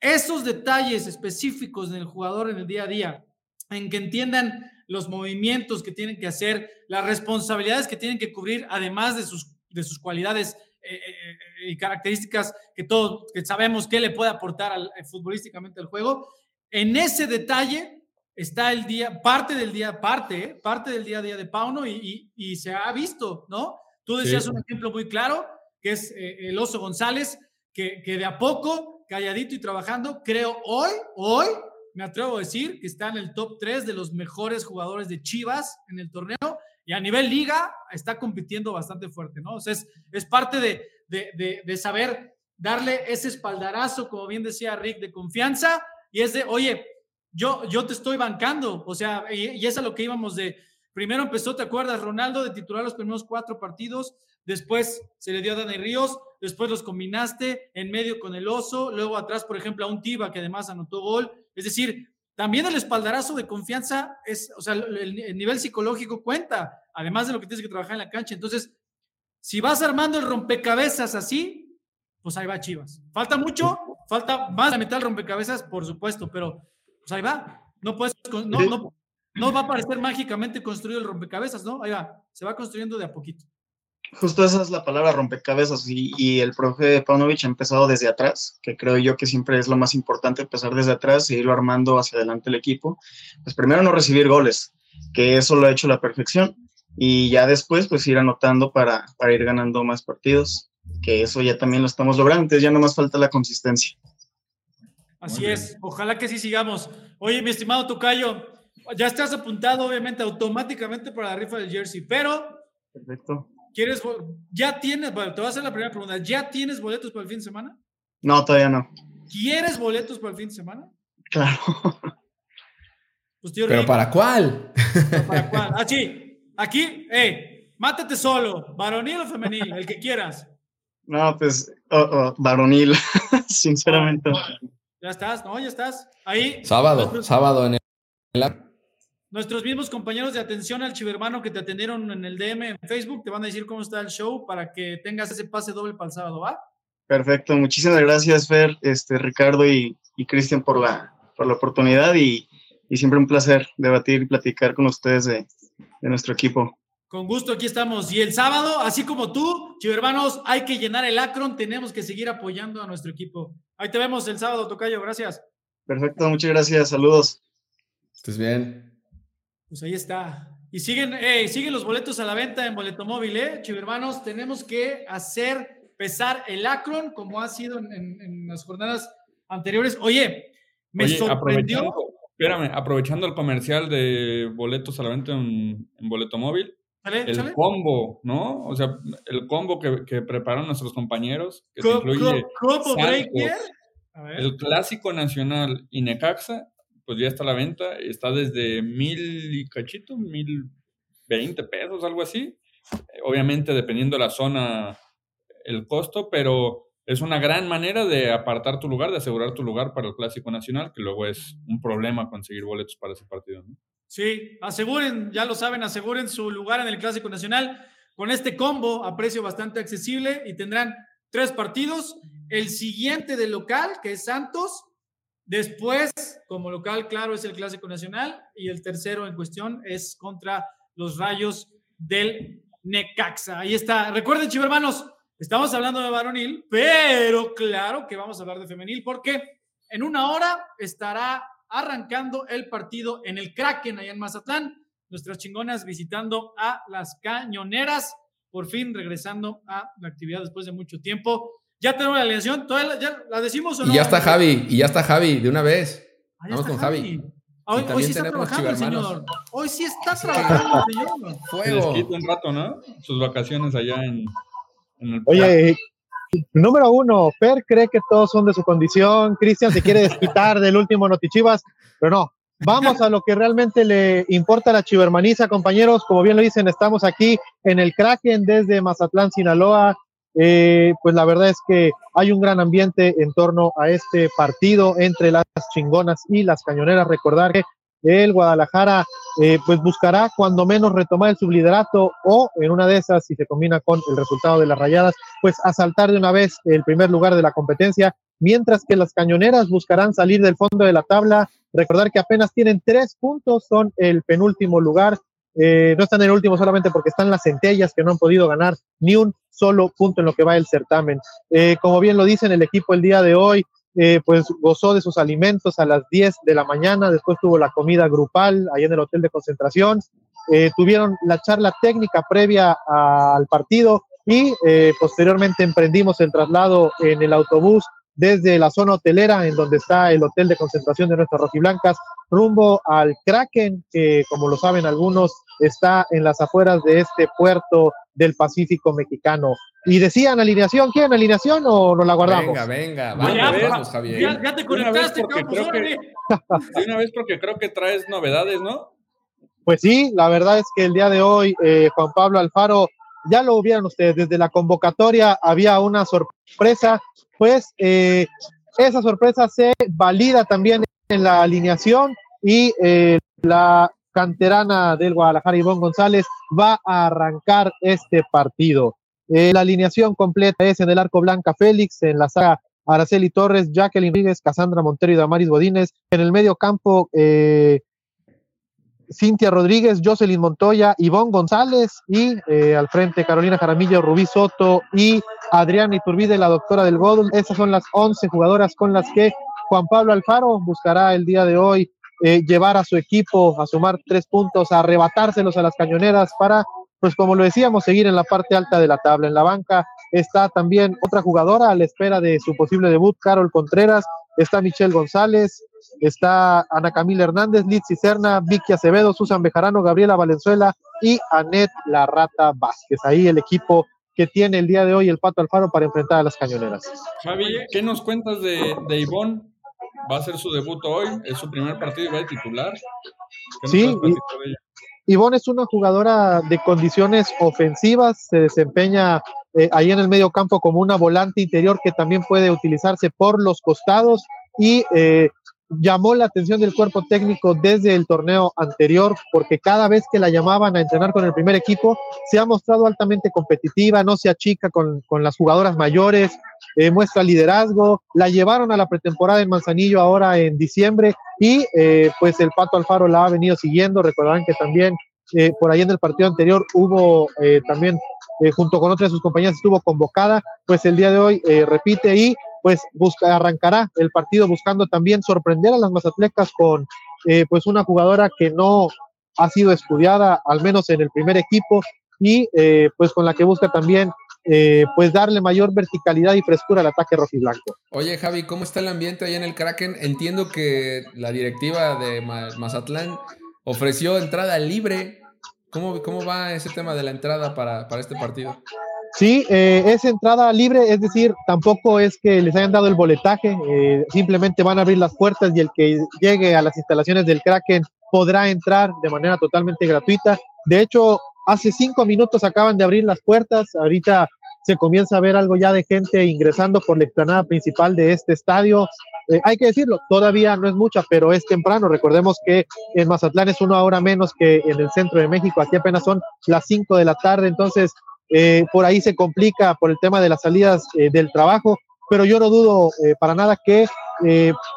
esos detalles específicos del jugador en el día a día, en que entiendan los movimientos que tienen que hacer, las responsabilidades que tienen que cubrir, además de sus, de sus cualidades eh, eh, eh, y características que todos que sabemos que le puede aportar al, futbolísticamente al juego, en ese detalle está el día, parte del día, parte, parte del día a día de Pauno y, y, se ha visto, ¿no? Tú decías un ejemplo muy claro, que es eh, el Oso González, que, que, de a poco, calladito y trabajando, creo hoy, hoy, me atrevo a decir que está en el top 3 de los mejores jugadores de Chivas en el torneo y a nivel liga está compitiendo bastante fuerte, ¿no? O sea, es, es parte de, de, de, de saber darle ese espaldarazo, como bien decía Rick, de confianza y es de, oye, yo, yo te estoy bancando, o sea, y, es a lo que íbamos de, primero empezó, ¿te acuerdas? Ronaldo de titular los primeros cuatro partidos, después se le dio a Dani Ríos, después los combinaste en medio con el Oso, luego atrás, por ejemplo, a un Tiba que además anotó gol, es decir, también el espaldarazo de confianza es, o sea, el, nivel psicológico cuenta, además de lo que tienes que trabajar en la cancha. Entonces, si vas armando el rompecabezas así, pues ahí va Chivas. Falta mucho, falta más de mitad del rompecabezas, por supuesto, pero pues ahí va. No puedes, no, no, no va a parecer mágicamente construido el rompecabezas, ¿no? Ahí va, se va construyendo de a poquito. Justo esa es la palabra rompecabezas y, el profe Paunovic ha empezado desde atrás, que creo yo que siempre es lo más importante, empezar desde atrás e irlo armando hacia adelante el equipo. Pues primero no recibir goles, que eso lo ha hecho la perfección, y ya después pues ir anotando para, para ir ganando más partidos, que eso ya también lo estamos logrando, entonces ya no más falta la consistencia. Así es, ojalá que sí sigamos. Oye, mi estimado Tocayo, ya estás apuntado obviamente automáticamente para la rifa del jersey, pero... Perfecto. ¿Quieres, ya tienes, bueno, te voy a hacer la primera pregunta, ¿ya tienes boletos para el fin de semana? No, todavía no. ¿Quieres boletos para el fin de semana? Claro. Pues, ¿Pero para cuál? ¿Para cuál? Ah, sí. Aquí, eh, mátate solo, varonil o femenil, el que quieras. No, pues, oh, oh, varonil, sinceramente. Ya estás, ¿no? Ya estás. Ahí. Sábado, sábado en el... Nuestros mismos compañeros de atención al chivermano que te atendieron en el DM en Facebook te van a decir cómo está el show para que tengas ese pase doble para el sábado, ¿va? Perfecto, muchísimas gracias, Fer, este, Ricardo y, Cristian por la, por la oportunidad y, siempre un placer debatir y platicar con ustedes de, de nuestro equipo. Con gusto, aquí estamos. Y el sábado, así como tú, chivermanos, hay que llenar el Acron, tenemos que seguir apoyando a nuestro equipo. Ahí te vemos el sábado, Tocayo, gracias. Perfecto, muchas gracias, saludos. Estés bien. Pues ahí está. Y siguen, siguen los boletos a la venta en Boleto Móvil, ¿eh? Chivermanos, tenemos que hacer pesar el Acron como ha sido en, las jornadas anteriores. Oye, me sorprendió. Aprovechando, espérame, aprovechando el comercial de boletos a la venta en, Boleto El combo, ¿no? O sea, el combo que, que prepararon nuestros compañeros, que incluye el Clásico Nacional y Necaxa, pues ya está a la venta, está desde mil y cachito, mil veinte pesos, algo así. Obviamente, dependiendo de la zona, el costo, pero es una gran manera de apartar tu lugar, de asegurar tu lugar para el Clásico Nacional, que luego es un problema conseguir boletos para ese partido. ¿no? Sí, aseguren, ya lo saben, aseguren su lugar en el Clásico Nacional con este combo a precio bastante accesible y tendrán tres partidos. El siguiente del local, que es Santos, Después, como local, claro, es el Clásico Nacional y el tercero en cuestión es contra los Rayos del Necaxa. Ahí está. Recuerden, hermanos, estamos hablando de varonil, pero claro que vamos a hablar de femenil porque en una hora estará arrancando el partido en el Kraken, allá en Mazatlán. Nuestras chingonas visitando a las cañoneras, por fin regresando a la actividad después de mucho tiempo. Ya tenemos la alineación, ¿Todavía ya la decimos o no? Y ya está Javi, y ya está Javi, de una vez. Ah, Vamos con Javi. Hoy, hoy, sí está trabajando el señor. Hoy sí está trabajando el señor. Fuego. Les un rato, ¿no? Sus vacaciones allá en, en el Oye, número uno, Fer cree que todos son de su condición. Cristian se quiere desquitar del último Notichivas, pero no. Vamos a lo que realmente le importa a la chivermaniza, compañeros. Como bien lo dicen, estamos aquí en el Kraken desde Mazatlán, Sinaloa. Eh, pues la verdad es que hay un gran ambiente en torno a este partido entre las chingonas y las cañoneras. Recordar que el Guadalajara eh, pues buscará cuando menos retomar el subliderato o en una de esas, si se combina con el resultado de las rayadas, pues asaltar de una vez el primer lugar de la competencia, mientras que las cañoneras buscarán salir del fondo de la tabla. Recordar que apenas tienen tres puntos, son el penúltimo lugar. Eh, no están en el último solamente porque están las centellas que no han podido ganar ni un solo punto en lo que va el certamen. Eh, como bien lo dicen, el equipo el día de hoy eh, pues gozó de sus alimentos a las 10 de la mañana, después tuvo la comida grupal ahí en el hotel de concentración, eh, tuvieron la charla técnica previa al partido y posteriormente emprendimos el traslado en el autobús desde la zona hotelera, en donde está el hotel de concentración de nuestras rojiblancas, rumbo al Kraken, que como lo saben algunos, está en las afueras de este puerto del Pacífico mexicano. Y decían alineación, ¿quieren alineación o nos la guardamos? Venga, venga, vamos, Javier. Ya, te conectaste, de una vez porque creo que traes novedades, ¿no? Pues sí, la verdad es que el día de hoy eh, Juan Pablo Alfaro, ya lo vieron ustedes, desde la convocatoria había una sorpresa, pues eh, esa sorpresa se valida también en la alineación y eh, la canterana del Guadalajara, Ivonne González, va a arrancar este partido. Eh, la alineación completa es en el arco Blanca Félix, en la saga Araceli Torres, Jacqueline Ríguez, Casandra Montero y Damaris Godínez. En el medio campo, eh, Cintia Rodríguez, Jocelyn Montoya, Ivonne González y eh, al frente Carolina Jaramillo, Rubí Soto y Adriana Iturbide, la doctora del Godul. Esas son las 11 jugadoras con las que Juan Pablo Alfaro buscará el día de hoy eh, llevar a su equipo a sumar tres puntos, a arrebatárselos a las cañoneras para, pues como lo decíamos, seguir en la parte alta de la tabla. En la banca está también otra jugadora a la espera de su posible debut, Carol Contreras, está Michelle González, está Ana Camila Hernández, Liz Cicerna, Vicky Acevedo, Susan Bejarano, Gabriela Valenzuela y Anet La Rata Vázquez. Ahí el equipo que tiene el día de hoy el Pato Alfaro para enfrentar a las cañoneras. Javi, ¿qué nos cuentas de, de Ivonne? Va a ser su debut hoy, es su primer partido y va a titular. Sí, Ivonne es una jugadora de condiciones ofensivas, se desempeña eh, ahí en el medio campo como una volante interior que también puede utilizarse por los costados y eh, llamó la atención del cuerpo técnico desde el torneo anterior, porque cada vez que la llamaban a entrenar con el primer equipo, se ha mostrado altamente competitiva, no se achica con, con las jugadoras mayores, eh, muestra liderazgo, la llevaron a la pretemporada en Manzanillo ahora en diciembre y eh, pues el Pato Alfaro la ha venido siguiendo, recordarán que también eh, por ahí en el partido anterior hubo también, junto con otras de sus compañeras, estuvo convocada, pues el día de hoy repite y pues busca, arrancará el partido buscando también sorprender a las mazatlecas con pues una jugadora que no ha sido estudiada, al menos en el primer equipo, y pues con la que busca también eh, pues darle mayor verticalidad y frescura al ataque rojiblanco. Oye Javi, ¿cómo está el ambiente ahí en el Kraken? Entiendo que la directiva de Mazatlán ofreció entrada libre. ¿Cómo, cómo va ese tema de la entrada para, este partido? Sí, eh, es entrada libre, es decir, tampoco es que les hayan dado el boletaje, eh, simplemente van a abrir las puertas y el que llegue a las instalaciones del Kraken podrá entrar de manera totalmente gratuita. De hecho, hace cinco minutos acaban de abrir las puertas, ahorita se comienza a ver algo ya de gente ingresando por la explanada principal de este estadio. Eh, hay que decirlo, todavía no es mucha, pero es temprano. Recordemos que en Mazatlán es una hora menos que en el centro de México. Aquí apenas son las 5 de la tarde, entonces eh, por ahí se complica por el tema de las salidas eh, del trabajo. Pero yo no dudo para nada que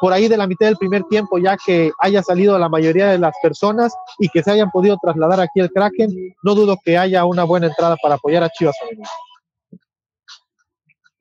por ahí de la mitad del primer tiempo, ya que haya salido la mayoría de las personas y que se hayan podido trasladar aquí al Kraken, no dudo que haya una buena entrada para apoyar a Chivas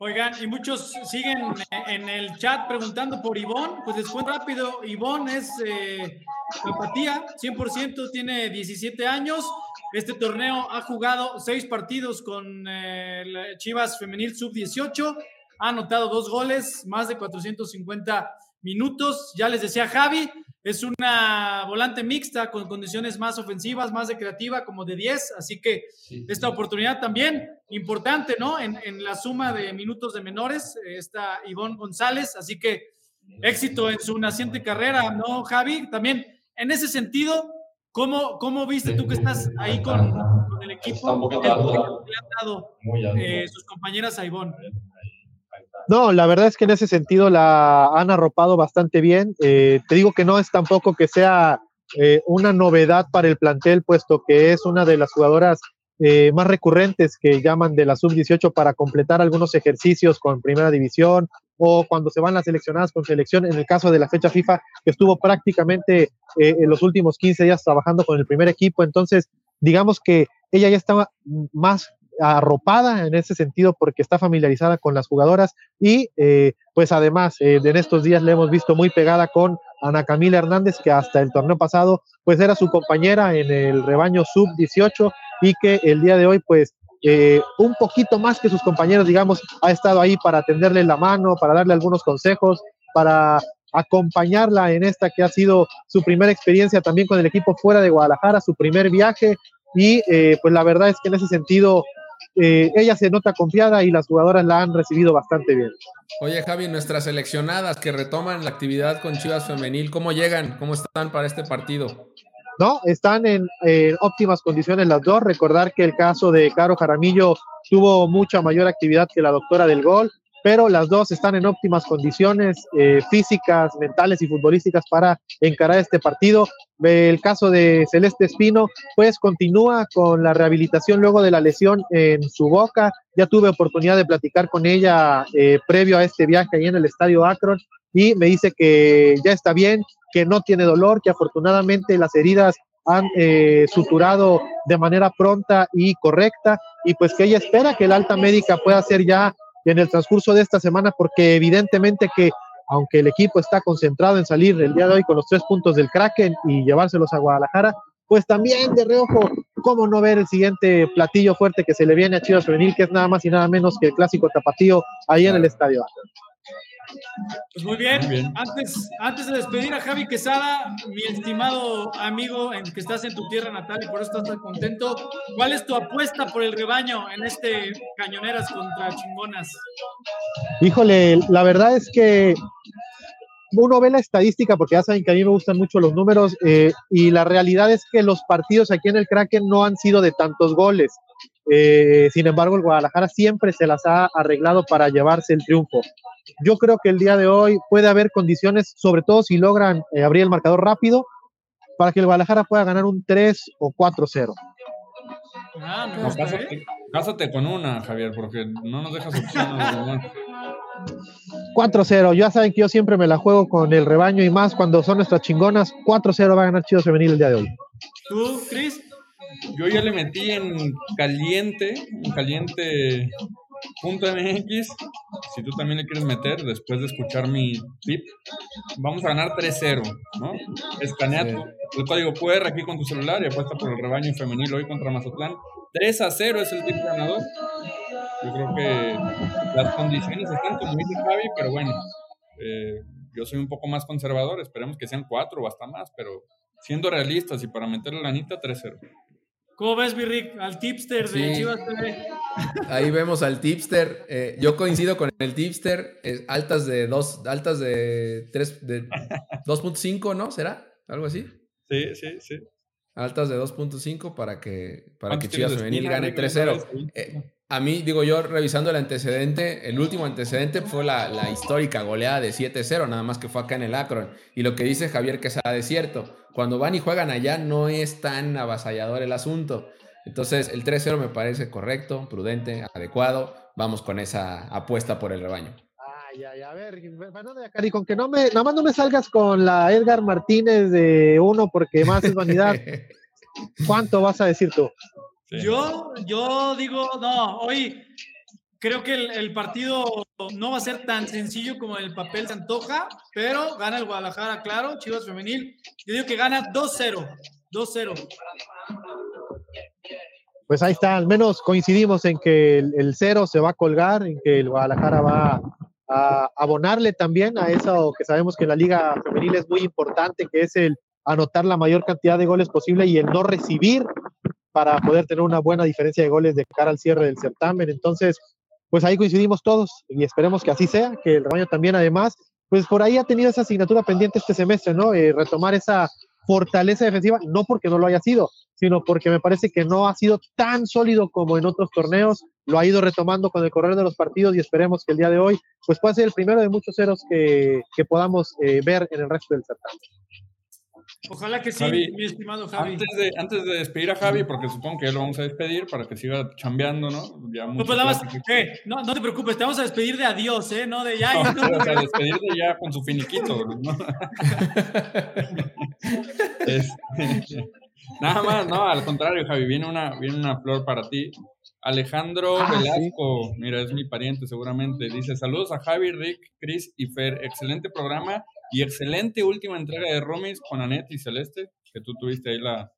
Oigan, y muchos siguen en el chat preguntando por Ivonne. Pues les cuento rápido, Ivonne es eh, apatía, 100%, tiene 17 años. Este torneo ha jugado seis partidos con eh, Chivas Femenil Sub-18. Ha anotado dos goles, más de 450 minutos. Ya les decía Javi, es una volante mixta con condiciones más ofensivas, más de creativa, como de 10. Así que esta oportunidad también importante, ¿no? En, la suma de minutos de menores, eh, está Ivonne González. Así que éxito en su naciente carrera, ¿no, Javi? También en ese sentido, ¿cómo, cómo viste tú que estás ahí con, el equipo? que le han dado eh, sus compañeras a Ivonne? No, la verdad es que en ese sentido la han arropado bastante bien. Eh, te digo que no es tampoco que sea eh, una novedad para el plantel, puesto que es una de las jugadoras eh, más recurrentes que llaman de la sub-18 para completar algunos ejercicios con primera división o cuando se van las seleccionadas con selección, en el caso de la fecha FIFA, que estuvo prácticamente en los últimos 15 días trabajando con el primer equipo. Entonces, digamos que ella ya estaba más arropada en ese sentido porque está familiarizada con las jugadoras y eh, pues además eh, en estos días le hemos visto muy pegada con Ana Camila Hernández que hasta el torneo pasado pues era su compañera en el rebaño sub 18 y que el día de hoy pues eh, un poquito más que sus compañeros digamos ha estado ahí para tenderle la mano para darle algunos consejos para acompañarla en esta que ha sido su primera experiencia también con el equipo fuera de Guadalajara, su primer viaje y pues la verdad es que en ese sentido eh, ella se nota confiada y las jugadoras la han recibido bastante bien. Oye Javi, nuestras seleccionadas que retoman la actividad con Chivas Femenil, ¿cómo llegan? ¿Cómo están para este partido? No, están en, óptimas condiciones las dos. Recordar que el caso de Caro Jaramillo tuvo mucha mayor actividad que la doctora del gol pero las dos están en óptimas condiciones eh, físicas, mentales y futbolísticas para encarar este partido. El caso de Celeste Espino, pues continúa con la rehabilitación luego de la lesión en su boca. Ya tuve oportunidad de platicar con ella eh, previo a este viaje ahí en el estadio Akron y me dice que ya está bien, que no tiene dolor, que afortunadamente las heridas han eh, suturado de manera pronta y correcta y pues que ella espera que el alta médica pueda ser ya en el transcurso de esta semana, porque evidentemente que aunque el equipo está concentrado en salir el día de hoy con los tres puntos del Kraken y llevárselos a Guadalajara, pues también de reojo, cómo no ver el siguiente platillo fuerte que se le viene a Chivas Femenil, que es nada más y nada menos que el clásico tapatío ahí en el estadio. Pues muy bien. Antes, antes de despedir a Javi Quesada, mi estimado amigo en que estás en tu tierra natal y por eso estás tan contento, ¿cuál es tu apuesta por el rebaño en este Cañoneras contra Chingonas? Híjole, la verdad es que uno ve la estadística, porque ya saben que a mí me gustan mucho los números, eh, y la realidad es que los partidos aquí en el Kraken no han sido de tantos goles. Eh, sin embargo, el Guadalajara siempre se las ha arreglado para llevarse el triunfo. Yo creo que el día de hoy puede haber condiciones, sobre todo si logran eh, abrir el marcador rápido, para que el Guadalajara pueda ganar un 3 o 4-0. Ah, No, gusta, cásate, cásate con una, Javier, porque no nos dejas opciones. ¿no? 4-0, ya saben que yo siempre me la juego con el rebaño y más cuando son nuestras chingonas. 4-0 va a ganar Chivas Femenil el día de hoy. ¿Tú, Cris? Yo ya le metí en caliente, en caliente MX. Si tú también le quieres meter, después de escuchar mi tip, vamos a ganar 3-0, ¿no? Escanea Sí. tu- el código QR aquí con tu celular y apuesta por el rebaño femenil hoy contra Mazatlán. 3 a 0 es el tip ganador. Yo creo que las condiciones están como dice Javi, pero bueno, eh, yo soy un poco más conservador. Esperemos que sean 4 o hasta más, pero siendo realistas y para meterle la anita, 3-0. ¿Cómo ves, mi Rick? Al tipster de Sí. Chivas TV. Ahí vemos al tipster. eh, yo coincido con el tipster. eh, altas de dos, altas de 3, de 2.5, ¿no? ¿Será? Algo así. Sí, sí, sí. Altas de 2.5 para que, para que ¿Cuántos Chivas Femenil gane Rick? 3-0. Sí. Eh, a mí, digo yo, revisando el antecedente, el último antecedente fue la, la histórica goleada de 7-0, nada más que fue acá en el Akron. Y lo que dice Javier Quesada es cierto. Cuando van y juegan allá no es tan avasallador el asunto. Entonces, el 3-0 me parece correcto, prudente, adecuado. Vamos con esa apuesta por el rebaño. Ay, ay, a ver, Fernando Yacari, con que no me, nada más no me salgas con la Edgar Martínez de uno porque más es vanidad. ¿Cuánto vas a decir tú? Sí. Yo, yo digo, no, hoy creo que el, el partido no va a ser tan sencillo como el papel se antoja, pero gana el Guadalajara, claro, Chivas Femenil. Yo digo que gana 2-0, 2-0. Pues ahí está, al menos coincidimos en que el, el cero se va a colgar, en que el Guadalajara va a abonarle también a eso que sabemos que en la liga femenil es muy importante, que es el anotar la mayor cantidad de goles posible y el no recibir para poder tener una buena diferencia de goles de cara al cierre del certamen. Entonces, pues ahí coincidimos todos y esperemos que así sea, que el rebaño también además, pues por ahí ha tenido esa asignatura pendiente este semestre, ¿no? Eh, retomar esa fortaleza defensiva, no porque no lo haya sido, sino porque me parece que no ha sido tan sólido como en otros torneos, lo ha ido retomando con el correr de los partidos y esperemos que el día de hoy pues pueda ser el primero de muchos ceros que, que podamos eh, ver en el resto del certamen. Ojalá que sí, Javi, mi estimado Javi. Antes de, antes de despedir a Javi, porque supongo que ya lo vamos a despedir para que siga chambeando, ¿no? Ya No, pues nada más, eh, no, no te preocupes, te vamos a despedir de adiós, ¿eh? No de ya. No, no, o sea, despedirle ya con su finiquito, ¿no? Este, nada más, no, al contrario, Javi, viene una, viene una flor para ti. Alejandro Ah, sí. Velasco, mira, es mi pariente seguramente. Dice: Saludos a Javi, Rick, Chris y Fer. Excelente programa y excelente última entrega de Romis con Anet y Celeste, que tú tuviste ahí la,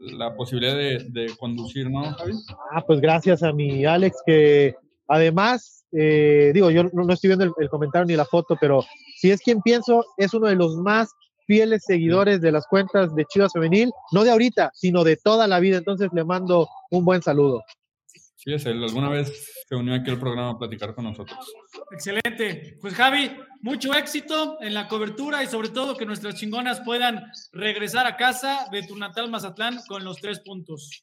la posibilidad de, conducir, ¿no, Javi? Ah, pues gracias a mi Alex, que además, eh, digo, yo no, estoy viendo el comentario ni la foto, pero si es quien pienso, es uno de los más fieles seguidores de las cuentas de Chivas Femenil, no de ahorita, sino de toda la vida. Entonces le mando un buen saludo. Sí, es él. Alguna vez se unió aquí al programa a platicar con nosotros. Excelente. Pues Javi, mucho éxito en la cobertura y sobre todo que nuestras chingonas puedan regresar a casa de tu natal Mazatlán con los tres puntos.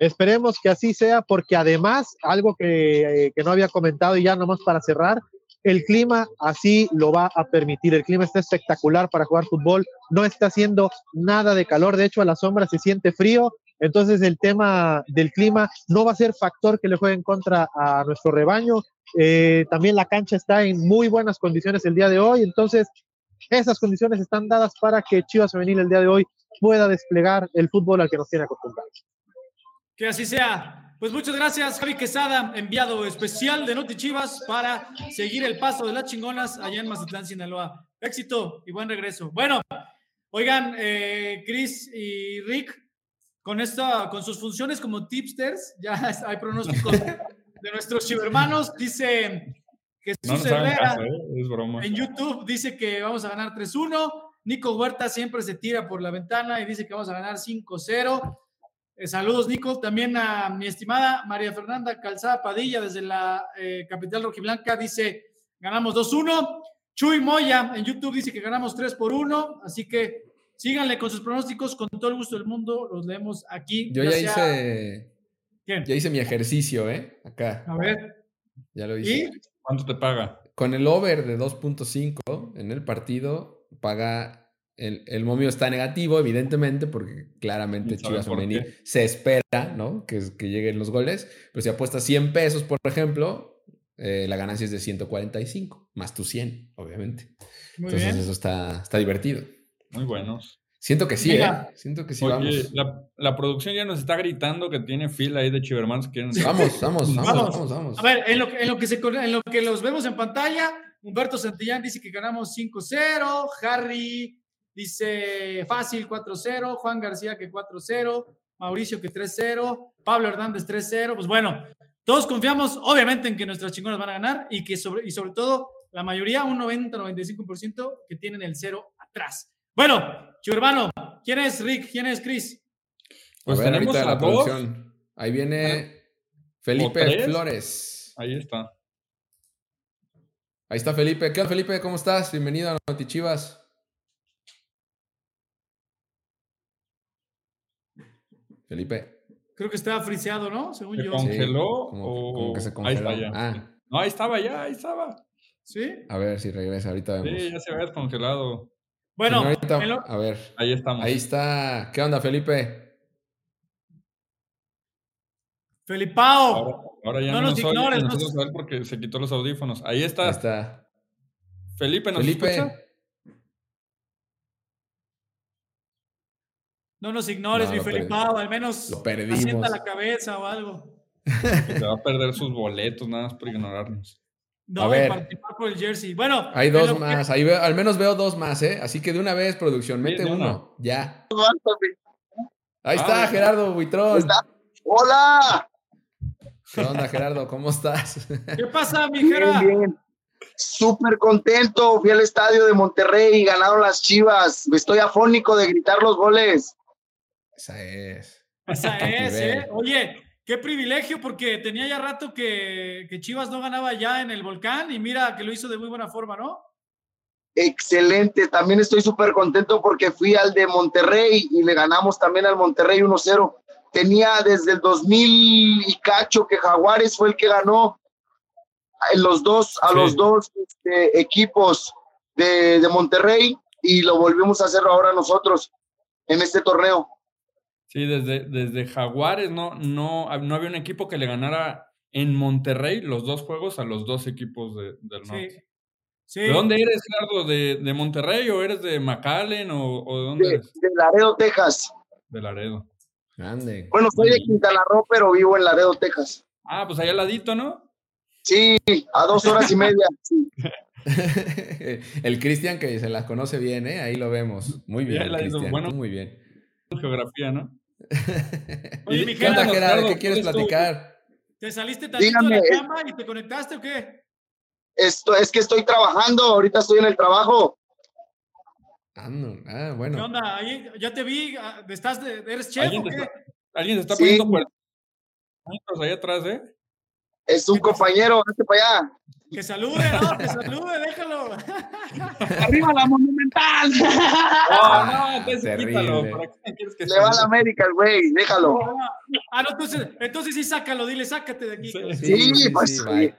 Esperemos que así sea, porque además, algo que, eh, que no había comentado y ya nomás para cerrar, el clima así lo va a permitir. El clima está espectacular para jugar fútbol, no está haciendo nada de calor, de hecho a la sombra se siente frío, entonces el tema del clima no va a ser factor que le juegue en contra a nuestro rebaño. Eh, también la cancha está en muy buenas condiciones el día de hoy, entonces esas condiciones están dadas para que Chivas Femenil el día de hoy pueda desplegar el fútbol al que nos tiene acostumbrados. Que así sea. Pues muchas gracias, Javi Quesada, enviado especial de Noti Chivas para seguir el paso de las chingonas allá en Mazatlán, Sinaloa. Éxito y buen regreso. Bueno, oigan, eh, Chris y Rick, con esta, con sus funciones como tipsters, ya hay pronósticos de nuestros chivermanos. Dice que No caso, ¿eh? en YouTube dice que vamos a ganar 3-1. Nico Huerta siempre se tira por la ventana y dice que vamos a ganar 5-0. Eh, saludos, Nico. También a mi estimada María Fernanda Calzada Padilla desde la eh, capital rojiblanca dice ganamos 2-1. Chuy Moya en YouTube dice que ganamos 3 por 1. Así que síganle con sus pronósticos con todo el gusto del mundo. Los leemos aquí. Yo ya hice, ¿Quién? ya hice mi ejercicio, ¿eh? Acá. A ver. Ya lo hice. ¿Y? ¿Cuánto te paga? con el over de 2.5 en el partido, paga. El, el, momio está negativo, evidentemente, porque claramente Chivas Femenil se espera, ¿no? Que, que, lleguen los goles. Pero si apuestas 100 pesos, por ejemplo, eh, la ganancia es de 145, más tu 100, obviamente. Muy Entonces, eso está, está divertido. Muy buenos. Siento que sí, ¿eh? Siento que sí, vamos. La, la, producción ya nos está gritando que tiene fila ahí de Chivermans. Vamos, vamos, vamos, vamos, vamos, A ver, en lo, en lo, que se, en lo que los vemos en pantalla, Humberto Santillán dice que ganamos 5-0, Harry dice fácil 4-0, Juan García que 4-0, Mauricio que 3-0, Pablo Hernández 3-0. Pues bueno, todos confiamos obviamente en que nuestras chingonas van a ganar y que sobre, y sobre todo la mayoría, un 90-95% que tienen el cero atrás. Bueno, hermano, ¿quién es Rick? ¿Quién es Chris? Pues tenemos la producción. Ahí viene Felipe Flores. Ahí está. Ahí está Felipe. ¿Qué onda, Felipe? ¿Cómo estás? Bienvenido a Notichivas. Felipe. Creo que estaba friseado, ¿no? Según ¿Se yo. congeló como, que se congeló. Ahí está ya. Ah. No, ahí estaba ya, ahí estaba. ¿Sí? A ver si regresa, ahorita vemos. Sí, ya se había descongelado. Bueno, a ver. Ahí estamos. Ahí está. ¿Qué onda, Felipe? Felipao. Ahora, ya no, nos, ignores. No porque se quitó los audífonos. Ahí está. Ahí está. Felipe, ¿nos Felipe. escucha? No nos ignores, mi Felipao. Al menos lo perdimos. asienta la cabeza o algo. Se va a perder sus boletos nada más por ignorarnos. No, a ver. participar por el jersey. Bueno, hay dos más. Ahí al menos veo dos más, ¿eh? Así que de una vez, producción, mete uno. Ya. Ahí está, Gerardo Buitrón. ¡Hola! ¿Qué onda, Gerardo? ¿Cómo estás? ¿Qué pasa, mi Gerardo? Bien, bien. Súper contento. Fui al estadio de Monterrey y ganaron las chivas. Estoy afónico de gritar los goles. Esa es. Esa es, ¿eh? Oye, Qué privilegio, porque tenía ya rato que, Chivas no ganaba ya en el volcán y mira que lo hizo de muy buena forma, ¿no? Excelente, también estoy súper contento porque fui al de Monterrey y le ganamos también al Monterrey 1-0. Tenía desde el 2000 y cacho que Jaguares fue el que ganó en los dos, a los dos este, equipos de, de Monterrey y lo volvimos a hacer ahora nosotros en este torneo. Sí, desde, desde Jaguares no, no, no había un equipo que le ganara en Monterrey los dos juegos a los dos equipos de, del norte. Sí. ¿De dónde eres, Gerardo? ¿De, ¿De, Monterrey o eres de McAllen o, o de dónde de, eres? De Laredo, Texas. De Laredo. Grande. Bueno, soy de Quintana Roo, pero vivo en Laredo, Texas. Ah, pues allá al ladito, ¿no? Sí, a dos horas y media. Sí. El Cristian que se las conoce bien, ¿eh? Ahí lo vemos. Muy bien, Cristian. Bueno, muy bien. Geografía, ¿no? Oye, ¿Qué onda, Gerardo? ¿Qué quieres platicar? ¿Te saliste tantito de la cama y te conectaste o qué? Esto, es que estoy trabajando, ahorita estoy en el trabajo. Ah, no. ah bueno. ¿Qué onda? Ahí, ya te vi, ah, ¿estás de, ¿eres chef ¿Alguien o qué? Está, alguien se está sí. poniendo puertos ahí atrás, ¿eh? Es un compañero, vete para allá. Que salude, ¿no? Que salude, déjalo. ¡Arriba la monumental! No, no, entonces quítalo. ¿Para qué quieres que Le va a la América el güey, déjalo. No, no. Ah, no, entonces, entonces sí sácalo, dile, sácate de aquí. Sí, sí, sí pues sí.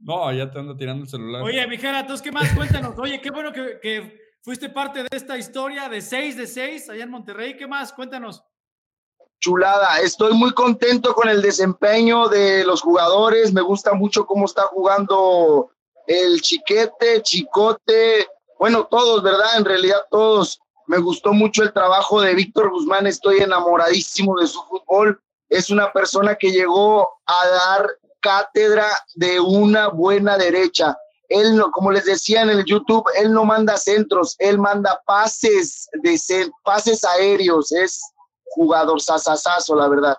No, ya te ando tirando el celular. Oye, mijera, entonces, ¿qué más? Cuéntanos. Oye, qué bueno que, que fuiste parte de esta historia de 6 de 6 allá en Monterrey. ¿Qué más? Cuéntanos chulada. Estoy muy contento con el desempeño de los jugadores. Me gusta mucho cómo está jugando el Chiquete, Chicote, bueno, todos, ¿verdad? En realidad todos. Me gustó mucho el trabajo de Víctor Guzmán. Estoy enamoradísimo de su fútbol. Es una persona que llegó a dar cátedra de una buena derecha. Él, no, como les decía en el YouTube, él no manda centros, él manda pases de pases aéreos. Es jugador sasasazo, la verdad.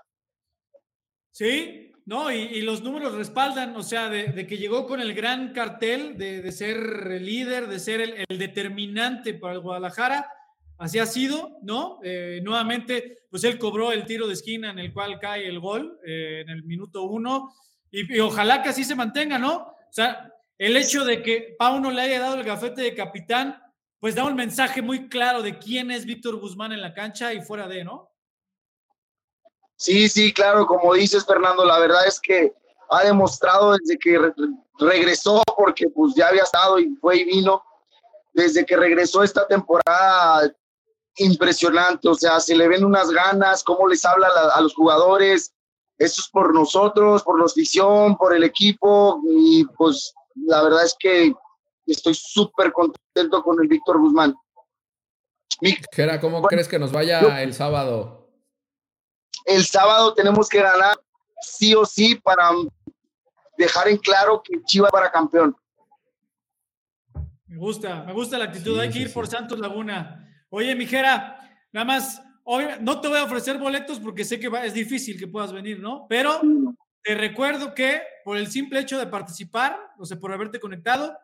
Sí, no, y, los números respaldan, o sea, de, que llegó con el gran cartel de, ser el líder, de ser el, el, determinante para el Guadalajara. Así ha sido, ¿no? Eh, nuevamente, pues él cobró el tiro de esquina en el cual cae el gol eh, en el minuto uno. Y, y, ojalá que así se mantenga, ¿no? O sea, el hecho de que Pauno le haya dado el gafete de capitán, pues da un mensaje muy claro de quién es Víctor Guzmán en la cancha y fuera de, ¿no? Sí, sí, claro, como dices, Fernando, la verdad es que ha demostrado desde que regresó, porque pues ya había estado y fue y vino, desde que regresó esta temporada, impresionante, o sea, se le ven unas ganas, cómo les habla a, los jugadores, eso es por nosotros, por la afición, por el equipo, y pues la verdad es que estoy súper contento con el Víctor Guzmán. Jera, ¿cómo crees que nos vaya el sábado? El sábado tenemos que ganar sí o sí para dejar en claro que Chivas para campeón. Me gusta, me gusta la actitud. Hay que ir por Santos Laguna. Oye, Mijera, nada más, no te voy a ofrecer boletos porque sé que es difícil que puedas venir, ¿no? Pero te recuerdo que por el simple hecho de participar, o sea, por haberte conectado,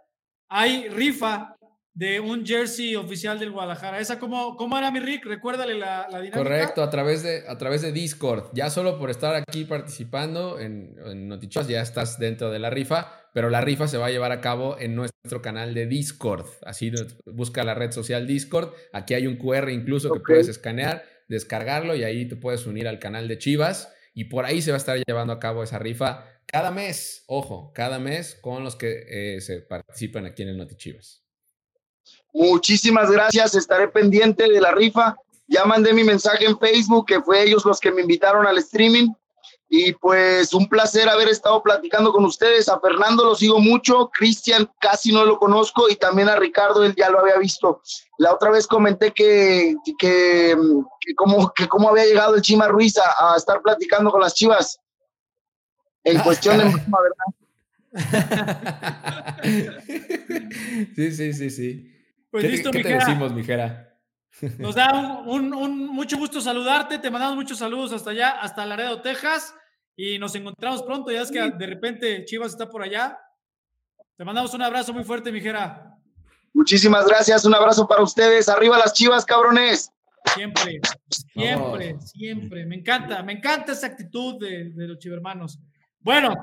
hay rifa de un jersey oficial del Guadalajara. ¿Esa cómo, cómo era mi Rick? Recuérdale la, la, dinámica. Correcto, a través, de, a través de Discord. Ya solo por estar aquí participando en, en Notichos ya estás dentro de la rifa, pero la rifa se va a llevar a cabo en nuestro canal de Discord. Así busca la red social Discord. Aquí hay un QR incluso que puedes escanear, descargarlo y ahí te puedes unir al canal de Chivas. Y por ahí se va a estar llevando a cabo esa rifa cada mes, ojo, cada mes con los que eh, se participan aquí en el Notichivas. Muchísimas gracias, estaré pendiente de la rifa. Ya mandé mi mensaje en Facebook, que fue ellos los que me invitaron al streaming. Y pues un placer haber estado platicando con ustedes. A Fernando lo sigo mucho, Cristian casi no lo conozco y también a Ricardo él ya lo había visto. La otra vez comenté que, que, que cómo, que cómo había llegado el Chima Ruiz a, estar platicando con las chivas. En cuestión de ¿verdad? sí, sí, sí, sí. Pues listo, ¿qué te decimos, Mijera? Nos da un, mucho gusto saludarte, te mandamos muchos saludos hasta allá, hasta Laredo, Texas, y nos encontramos pronto, ya es que de repente Chivas está por allá. Te mandamos un abrazo muy fuerte, Mijera. Muchísimas gracias, un abrazo para ustedes. Arriba las Chivas, cabrones. Siempre, siempre, siempre. Me encanta, me encanta esa actitud de, de los chivermanos. Bueno,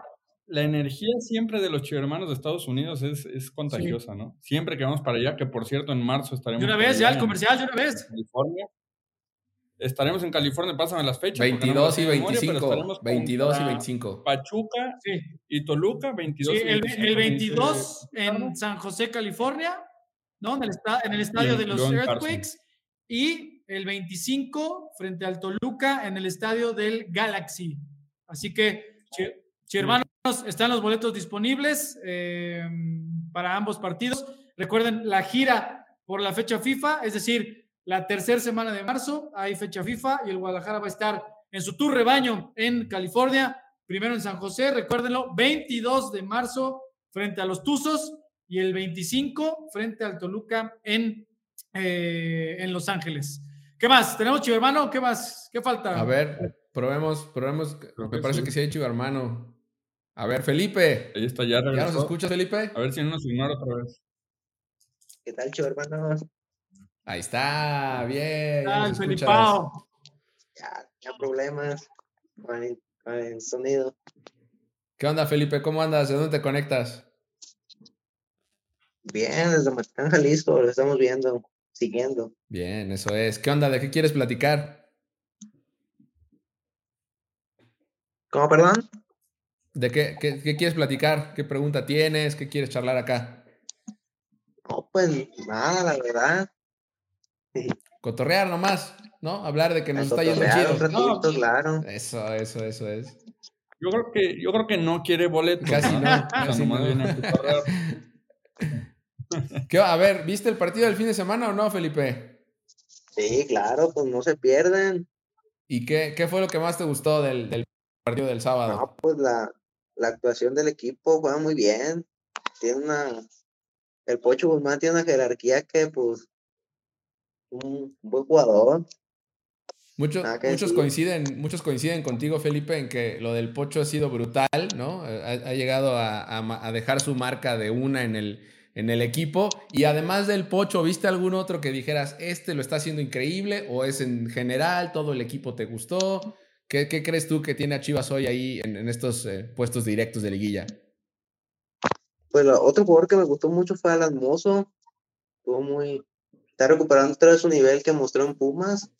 la energía siempre de los chivermanos de Estados Unidos es, es contagiosa, ¿no? Siempre que vamos para allá, que por cierto en marzo estaremos. De una vez, ya el comercial, de una vez. California. Estaremos en California, pásame las fechas. 22 y 25. 22 y 25. Pachuca y Toluca, 22 sí, el, el 22 en San José, California, ¿no? En el, en el estadio de los Earthquakes. Y el 25 frente al Toluca en el estadio del Galaxy. Así que, hermanos están los boletos disponibles eh, para ambos partidos. Recuerden la gira por la fecha FIFA, es decir, la tercera semana de marzo hay fecha FIFA y el Guadalajara va a estar en su tour rebaño en California, primero en San José, recuérdenlo, 22 de marzo frente a los Tuzos y el 25 frente al Toluca en, eh, en Los Ángeles. ¿Qué más? ¿Tenemos Chivo Hermano? ¿Qué más? ¿Qué falta? A ver, probemos, probemos. Me parece que sí hay Chivo Hermano. A ver, Felipe. Ahí está, ya regresó. ¿Ya nos escuchas, Felipe? A ver si no nos ignora otra vez. ¿Qué tal, chivo, hermanos? Ahí está, bien. ¿Qué Felipe? Ya, ya problemas con el, sonido. ¿Qué onda, Felipe? ¿Cómo andas? ¿De dónde te conectas? Bien, desde Mazatlán, Jalisco, lo estamos viendo, siguiendo. Bien, eso es. ¿Qué onda? ¿De qué quieres platicar? ¿Cómo, perdón? ¿De qué, qué, quieres platicar? ¿Qué pregunta tienes? ¿Qué quieres charlar acá? No, pues nada, la verdad. Cotorrear nomás, ¿no? Hablar de que nos está yendo chido. claro. Eso, eso, eso es. Yo creo que, yo creo que no quiere boleto. Casi no. casi no. ¿Qué, a ver, ¿viste el partido del fin de semana o no, Felipe? Sí, claro, pues no se pierden. ¿Y qué, qué fue lo que más te gustó del, del partido del sábado? No, pues la, la actuación del equipo juega muy bien. Tiene una. El Pocho Guzmán tiene una jerarquía que, pues. Un buen jugador. Muchos, muchos coinciden, muchos coinciden contigo, Felipe, en que lo del Pocho ha sido brutal, ¿no? Ha, llegado a, a, dejar su marca de una en el, en el equipo. Y además del Pocho, ¿viste algún otro que dijeras, este lo está haciendo increíble? ¿O es en general, todo el equipo te gustó? ¿Qué, crees tú que tiene a Chivas hoy ahí en, estos eh, puestos directos de liguilla? Pues otro jugador que me gustó mucho fue Alan Mozo. Estuvo muy. Está recuperando otra vez su nivel que mostró en Pumas.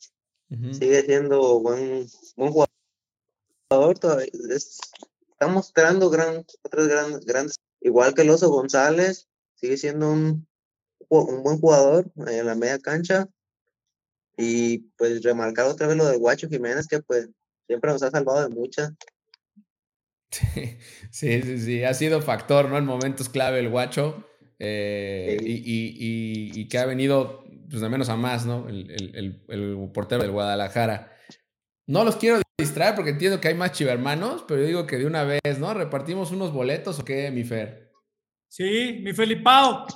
Sigue siendo buen, buen jugador. está mostrando gran, otras grandes, grandes, igual que el Oso González, sigue siendo un, un buen jugador en la media cancha. Y pues remarcar otra vez lo de Guacho Jiménez, que pues siempre nos ha salvado de muchas. Sí, sí, sí, ha sido factor, ¿no? En momentos clave el Guacho. Eh, y, y, y, que ha venido, pues de menos a más, ¿no? El, el, el, portero del Guadalajara. No los quiero distraer porque entiendo que hay más chivermanos, pero yo digo que de una vez, ¿no? ¿Repartimos unos boletos o qué, mi Fer? Sí, mi Felipao.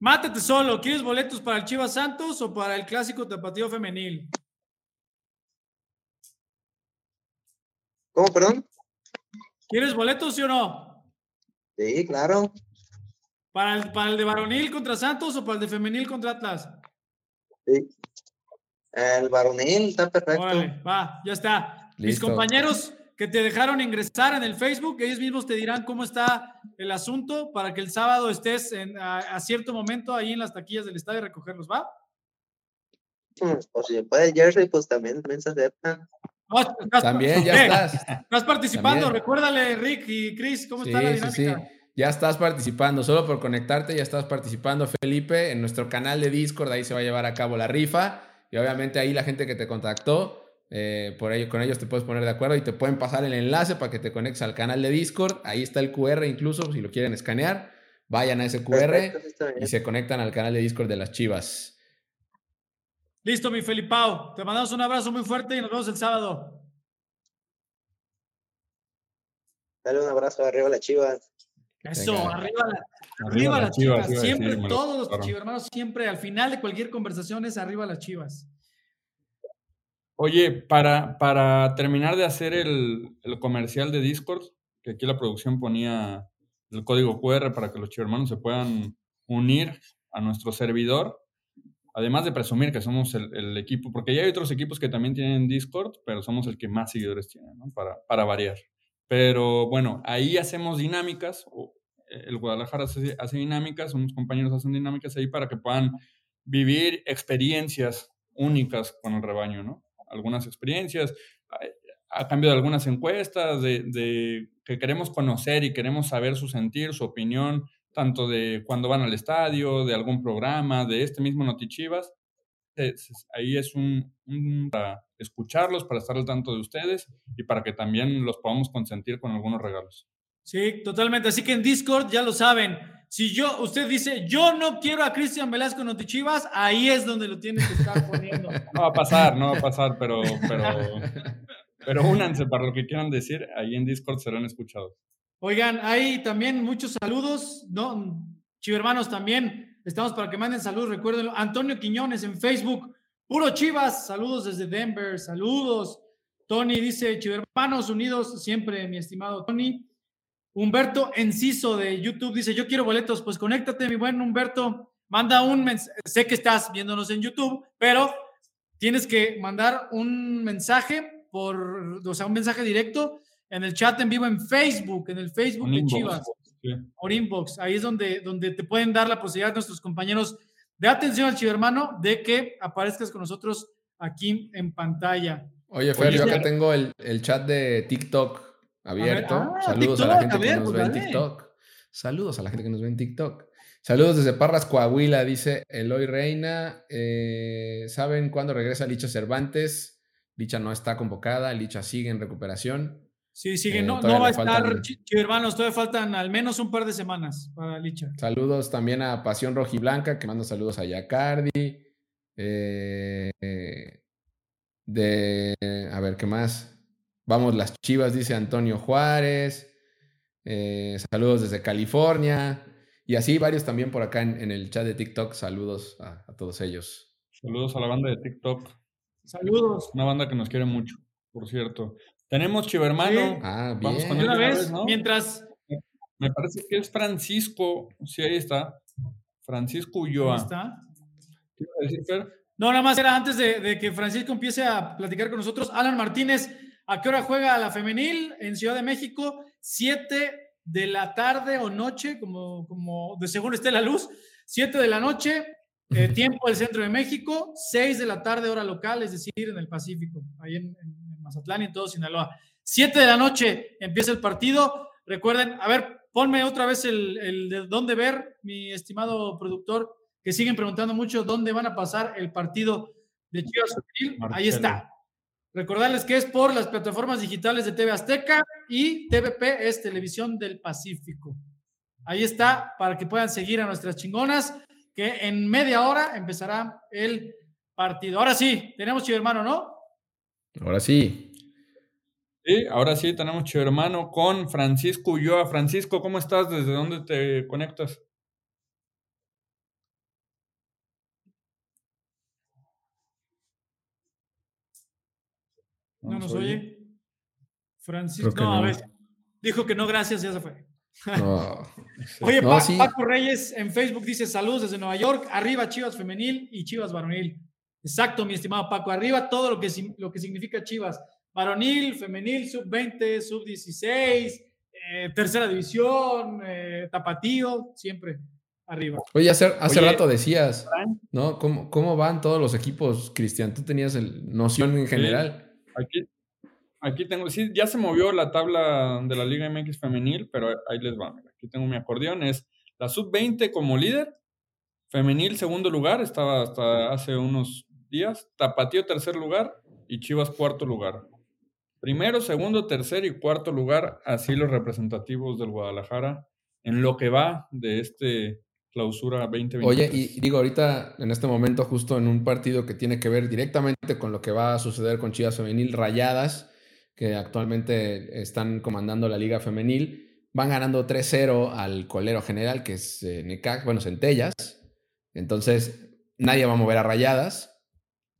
Mátate solo. ¿Quieres boletos para el Chivas Santos o para el clásico tapatío femenil? ¿Cómo, perdón? ¿Quieres boletos, sí o no? Sí, claro. ¿Para el, ¿Para el de varonil contra Santos o para el de femenil contra Atlas? Sí. El varonil está perfecto. Vale, va, ya está. Mis compañeros que te dejaron ingresar en el Facebook, ellos mismos te dirán cómo está el asunto para que el sábado estés en, a, cierto momento ahí en las taquillas del estadio y recogerlos, ¿va? Mm, o si puede jersey, pues también, también se acepta. También, ya estás. Estás participando, recuérdale, Rick y Chris, ¿cómo está la dinámica? Sí, Ya estás participando, solo por conectarte, ya estás participando, Felipe, en nuestro canal de Discord, ahí se va a llevar a cabo la rifa. Y obviamente ahí la gente que te contactó, eh, por ello, con ellos te puedes poner de acuerdo y te pueden pasar el enlace para que te conectes al canal de Discord. Ahí está el QR incluso, si lo quieren escanear, vayan a ese QR y se conectan al canal de Discord de las Chivas. Listo, mi Felipao. Te mandamos un abrazo muy fuerte y nos vemos el sábado. Dale un abrazo arriba a las Chivas. Eso, arriba, la, arriba, las Chivas. siempre, todos los hermanos siempre al final de cualquier conversación es arriba las Chivas. Oye, para, para terminar de hacer el, comercial de Discord, que aquí la producción ponía el código QR para que los chivermanos se puedan unir a nuestro servidor, además de presumir que somos el, equipo, porque ya hay otros equipos que también tienen Discord, pero somos el que más seguidores tiene, ¿no? Para, para variar. Pero bueno, ahí hacemos dinámicas, el Guadalajara hace, hace dinámicas, unos compañeros hacen dinámicas ahí para que puedan vivir experiencias únicas con el rebaño, ¿no? algunas experiencias, a cambio de algunas encuestas, de, que queremos conocer y queremos saber su sentir, su opinión, tanto de cuando van al estadio, de algún programa, de este mismo Notichivas. Ahí es un, para escucharlos, para estar al tanto de ustedes y para que también los podamos consentir con algunos regalos. Sí, totalmente. Así que en Discord ya lo saben. Si yo, usted dice, yo no quiero a Cristian Velasco en Notichivas, ahí es donde lo tiene que estar poniendo. No va a pasar, no va a pasar, pero, pero, pero únanse para lo que quieran decir, ahí en Discord serán escuchados. Oigan, hay también muchos saludos, ¿no? Chivermanos también, estamos para que manden saludos, recuérdenlo. Antonio Quiñones en Facebook, puro Chivas, saludos desde Denver, saludos. Tony dice, Chivermanos unidos, siempre, mi estimado Tony. Humberto Enciso de YouTube dice, yo quiero boletos, pues conéctate, mi buen Humberto, manda un mensaje, sé que estás viéndonos en YouTube, pero tienes que mandar un mensaje por, o sea, un mensaje directo en el chat en vivo en Facebook, en el Facebook de Chivas, por inbox, ahí es donde, donde te pueden dar la posibilidad a nuestros compañeros de atención al chivermano de que aparezcas con nosotros aquí en pantalla. Oye, Fer, yo acá tengo el, el chat de TikTok abierto. Ah, Saludos a la gente que nos ve en TikTok. Saludos a la gente que nos ve en TikTok. Saludos desde Parras, Coahuila, dice Eloy Reina. Eh, ¿Saben cuándo regresa Licha Cervantes? Licha no está convocada, Licha sigue en recuperación. Sí, sigue, eh, no, no, va a estar, hermanos, todavía faltan al menos un par de semanas para Licha. Saludos también a Pasión Rojiblanca, que manda saludos a Yacardi. Eh, de, a ver, ¿qué más? Vamos las chivas, dice Antonio Juárez. Eh, saludos desde California. Y así varios también por acá en, el chat de TikTok. Saludos a, todos ellos. Saludos a la banda de TikTok. Saludos. Una banda que nos quiere mucho, por cierto. Tenemos Chivermano. Ah, bien. Vamos con una vez, mientras. Me parece que es Francisco. Sí, ahí está. Francisco Ulloa. Ahí está. ¿Qué a decir, No, nada más era antes de, de que Francisco empiece a platicar con nosotros. Alan Martínez ¿A qué hora juega la femenil en Ciudad de México? Siete de la tarde o noche, como, como de según esté la luz. Siete de la noche, eh, tiempo del centro de México. Seis de la tarde, hora local, es decir, en el Pacífico, ahí en, Mazatlán y en todo Sinaloa. 7 de la noche empieza el partido. Recuerden, a ver, ponme otra vez el, el de dónde ver, mi estimado productor, que siguen preguntando mucho dónde van a pasar el partido de Chivas. Ahí está. Recordarles que es por las plataformas digitales de TV Azteca y TVP es Televisión del Pacífico. Ahí está para que puedan seguir a nuestras chingonas, que en media hora empezará el partido. Ahora sí, tenemos chivo hermano, ¿no? Ahora sí. Sí, ahora sí tenemos chivo hermano con Francisco Ulloa. Francisco, ¿cómo estás? ¿Desde dónde te conectas? No nos oye. Francisco, no, a ver. Dijo que no, gracias, ya se fue. Oye, Paco Reyes en Facebook dice saludos desde Nueva York, arriba Chivas femenil y Chivas varonil. Exacto, mi estimado Paco, arriba todo lo que, lo que significa Chivas. Varonil, femenil, sub 20, sub 16, eh, tercera división, eh, tapatío, siempre arriba. Oye, hace, hace rato decías, ¿no? ¿Cómo, ¿Cómo van todos los equipos, Cristian? Tú tenías el noción en general. Aquí, aquí tengo, sí, ya se movió la tabla de la Liga MX femenil, pero ahí les va. aquí tengo mi acordeón. Es la sub-20 como líder, femenil segundo lugar, estaba hasta hace unos días, Tapatío tercer lugar y Chivas cuarto lugar. Primero, segundo, tercer y cuarto lugar, así los representativos del Guadalajara en lo que va de este clausura 2020. Oye, y digo, ahorita en este momento, justo en un partido que tiene que ver directamente con lo que va a suceder con Chivas Femenil, Rayadas, que actualmente están comandando la Liga Femenil, van ganando 3-0 al colero general, que es eh, Necax, bueno, Centellas. Entonces, nadie va a mover a Rayadas.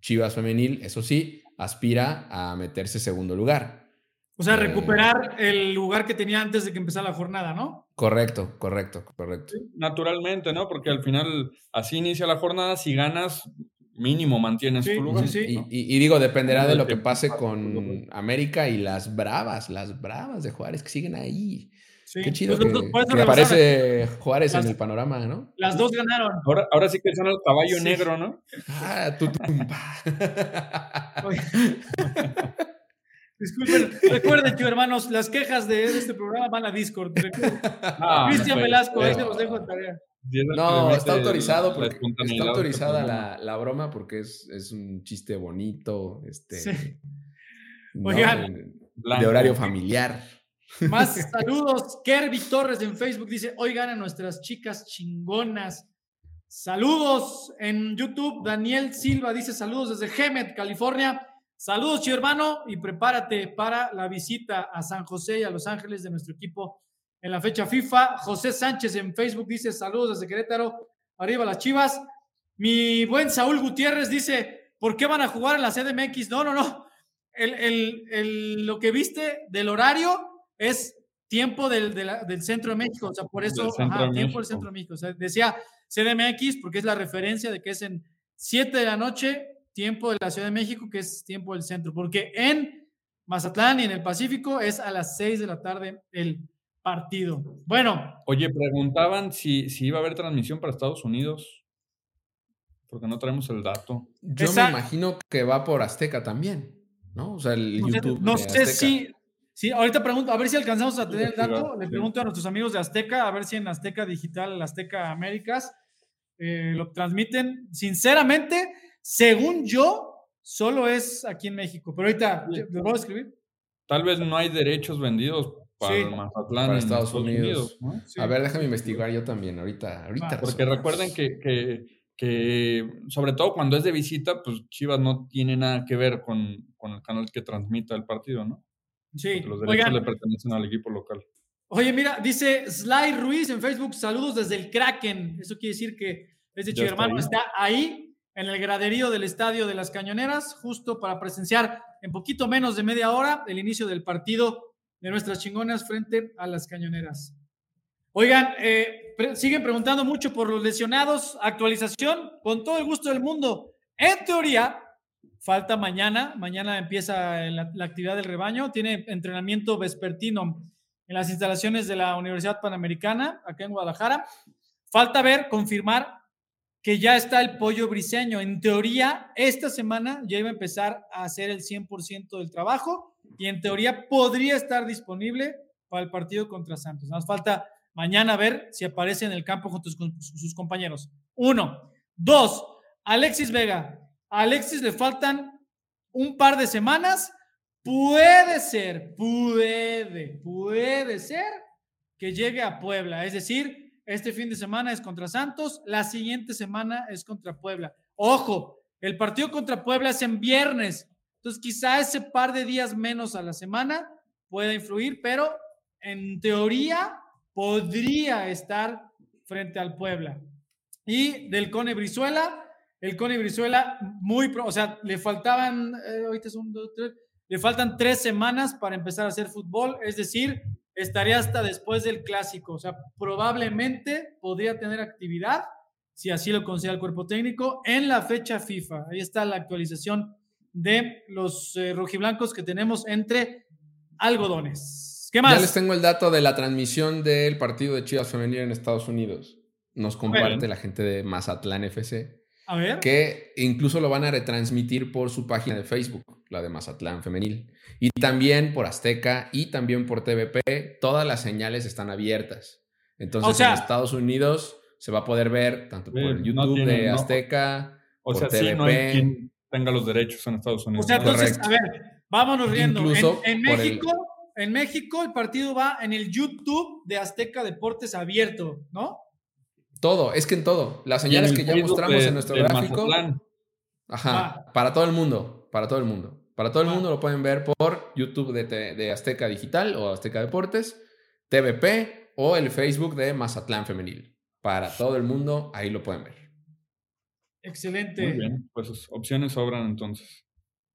Chivas Femenil, eso sí, aspira a meterse segundo lugar. O sea, recuperar el lugar que tenía antes de que empezara la jornada, ¿no? Correcto, correcto, correcto. Naturalmente, ¿no? Porque al final así inicia la jornada, si ganas, mínimo mantienes tu lugar. y, digo, dependerá de lo que pase con América y las bravas, las bravas de Juárez que siguen ahí. Qué chido pues que, aparece Juárez en el panorama, ¿no? Las dos ganaron. Ahora, ahora sí que son el caballo negro, ¿no? Ah, tú, Disculpen, recuerden, que hermanos, las quejas de este programa van a Discord. Ah, Cristian Velasco, ahí se los dejo en tarea. No, está autorizado porque está autorizada la, la, broma porque es, es, un chiste bonito, este, de horario familiar. Más saludos. Kerby Torres en Facebook dice: Oigan a nuestras chicas chingonas. Saludos en YouTube. Daniel Silva dice: Saludos desde Hemet, California. Saludos, chido hermano, y prepárate para la visita a San José y a Los Ángeles de nuestro equipo en la fecha FIFA. José Sánchez en Facebook dice saludos desde Querétaro, arriba las Chivas. Mi buen Saúl Gutiérrez dice, ¿por qué van a jugar en la CDMX? No, no, no. El, lo que viste del horario es tiempo del, del centro de México, o sea, por eso, tiempo del centro de México. O sea, decía CDMX porque es la referencia de que es en 7 de la noche tiempo de la Ciudad de México, que es tiempo del centro, porque en Mazatlán y en el Pacífico es a las 6 de la tarde el partido. Bueno. Oye, preguntaban si, si iba a haber transmisión para Estados Unidos, porque no traemos el dato. Yo me imagino que va por Azteca también, ¿no? O sea, el YouTube. No sé si. Sí, ahorita pregunto, a ver si alcanzamos a tener el dato. Le pregunto a nuestros amigos de Azteca, a ver si en Azteca Digital, Azteca Américas, eh, lo transmiten. Sinceramente, según yo, solo es aquí en México. Pero ahorita, ¿lo voy a escribir? Tal vez no hay derechos vendidos para Mazatlán para Estados, Unidos. A ver, déjame investigar yo también ahorita. ahorita porque recuerden que, que, que, sobre todo cuando es de visita, pues Chivas no tiene nada que ver con, con el canal que transmita el partido, ¿no? Sí. los derechos le pertenecen al equipo local. Oye, mira, dice Sly Ruiz en Facebook, saludos desde el Kraken. Eso quiere decir que ese chico hermano está ahí en el graderío del Estadio de las Cañoneras, justo para presenciar en poquito menos de media hora el inicio del partido de nuestras chingonas frente a las Cañoneras. Oigan, eh, siguen preguntando mucho por los lesionados. Actualización, con todo el gusto del mundo. En teoría, falta mañana. Mañana empieza la, actividad del rebaño. Tiene entrenamiento vespertino en las instalaciones de la Universidad Panamericana, acá en Guadalajara. Falta ver, confirmar que ya está el pollo briseño. En teoría, esta semana ya iba a empezar a hacer el 100% del trabajo y en teoría podría estar disponible para el partido contra Santos. Nos falta mañana ver si aparece en el campo junto con sus compañeros. Uno. Dos, Alexis Vega. A Alexis le faltan un par de semanas. Puede ser, puede, puede ser que llegue a Puebla. Es decir, este fin de semana es contra Santos, la siguiente semana es contra Puebla. Ojo, el partido contra Puebla es en viernes. Entonces, quizá ese par de días menos a la semana pueda influir, pero en teoría podría estar frente al Puebla. Y del Cone Brizuela, el Cone Brizuela, muy, o sea, le faltaban, eh, ahorita son dos, tres, le faltan tres semanas para empezar a hacer fútbol, es decir, estaría hasta después del clásico, o sea, probablemente podría tener actividad, si así lo considera el cuerpo técnico, en la fecha FIFA. Ahí está la actualización de los eh, rojiblancos que tenemos entre algodones. ¿Qué más? Ya les tengo el dato de la transmisión del partido de Chivas Femenil en Estados Unidos. Nos comparte la gente de Mazatlán FC. A ver. Que incluso lo van a retransmitir por su página de Facebook, la de Mazatlán Femenil. Y también por Azteca y también por TVP. Todas las señales están abiertas. Entonces en Estados Unidos se va a poder ver tanto por el YouTube de Azteca, o por sea, TVP. no hay quien tenga los derechos en Estados Unidos. O sea, entonces, a ver, vámonos riendo. Incluso en, México, en México el partido va en el YouTube de Azteca Deportes abierto, ¿no? Todo, es que en todo. Las señales que ya mostramos en nuestro gráfico. Ajá, para todo el mundo, para todo el mundo. Para todo el mundo lo pueden ver por YouTube de, de, Azteca Digital o Azteca Deportes, TVP o el Facebook de Mazatlán Femenil. Para todo el mundo, ahí lo pueden ver. Excelente. Muy bien, pues opciones sobran entonces.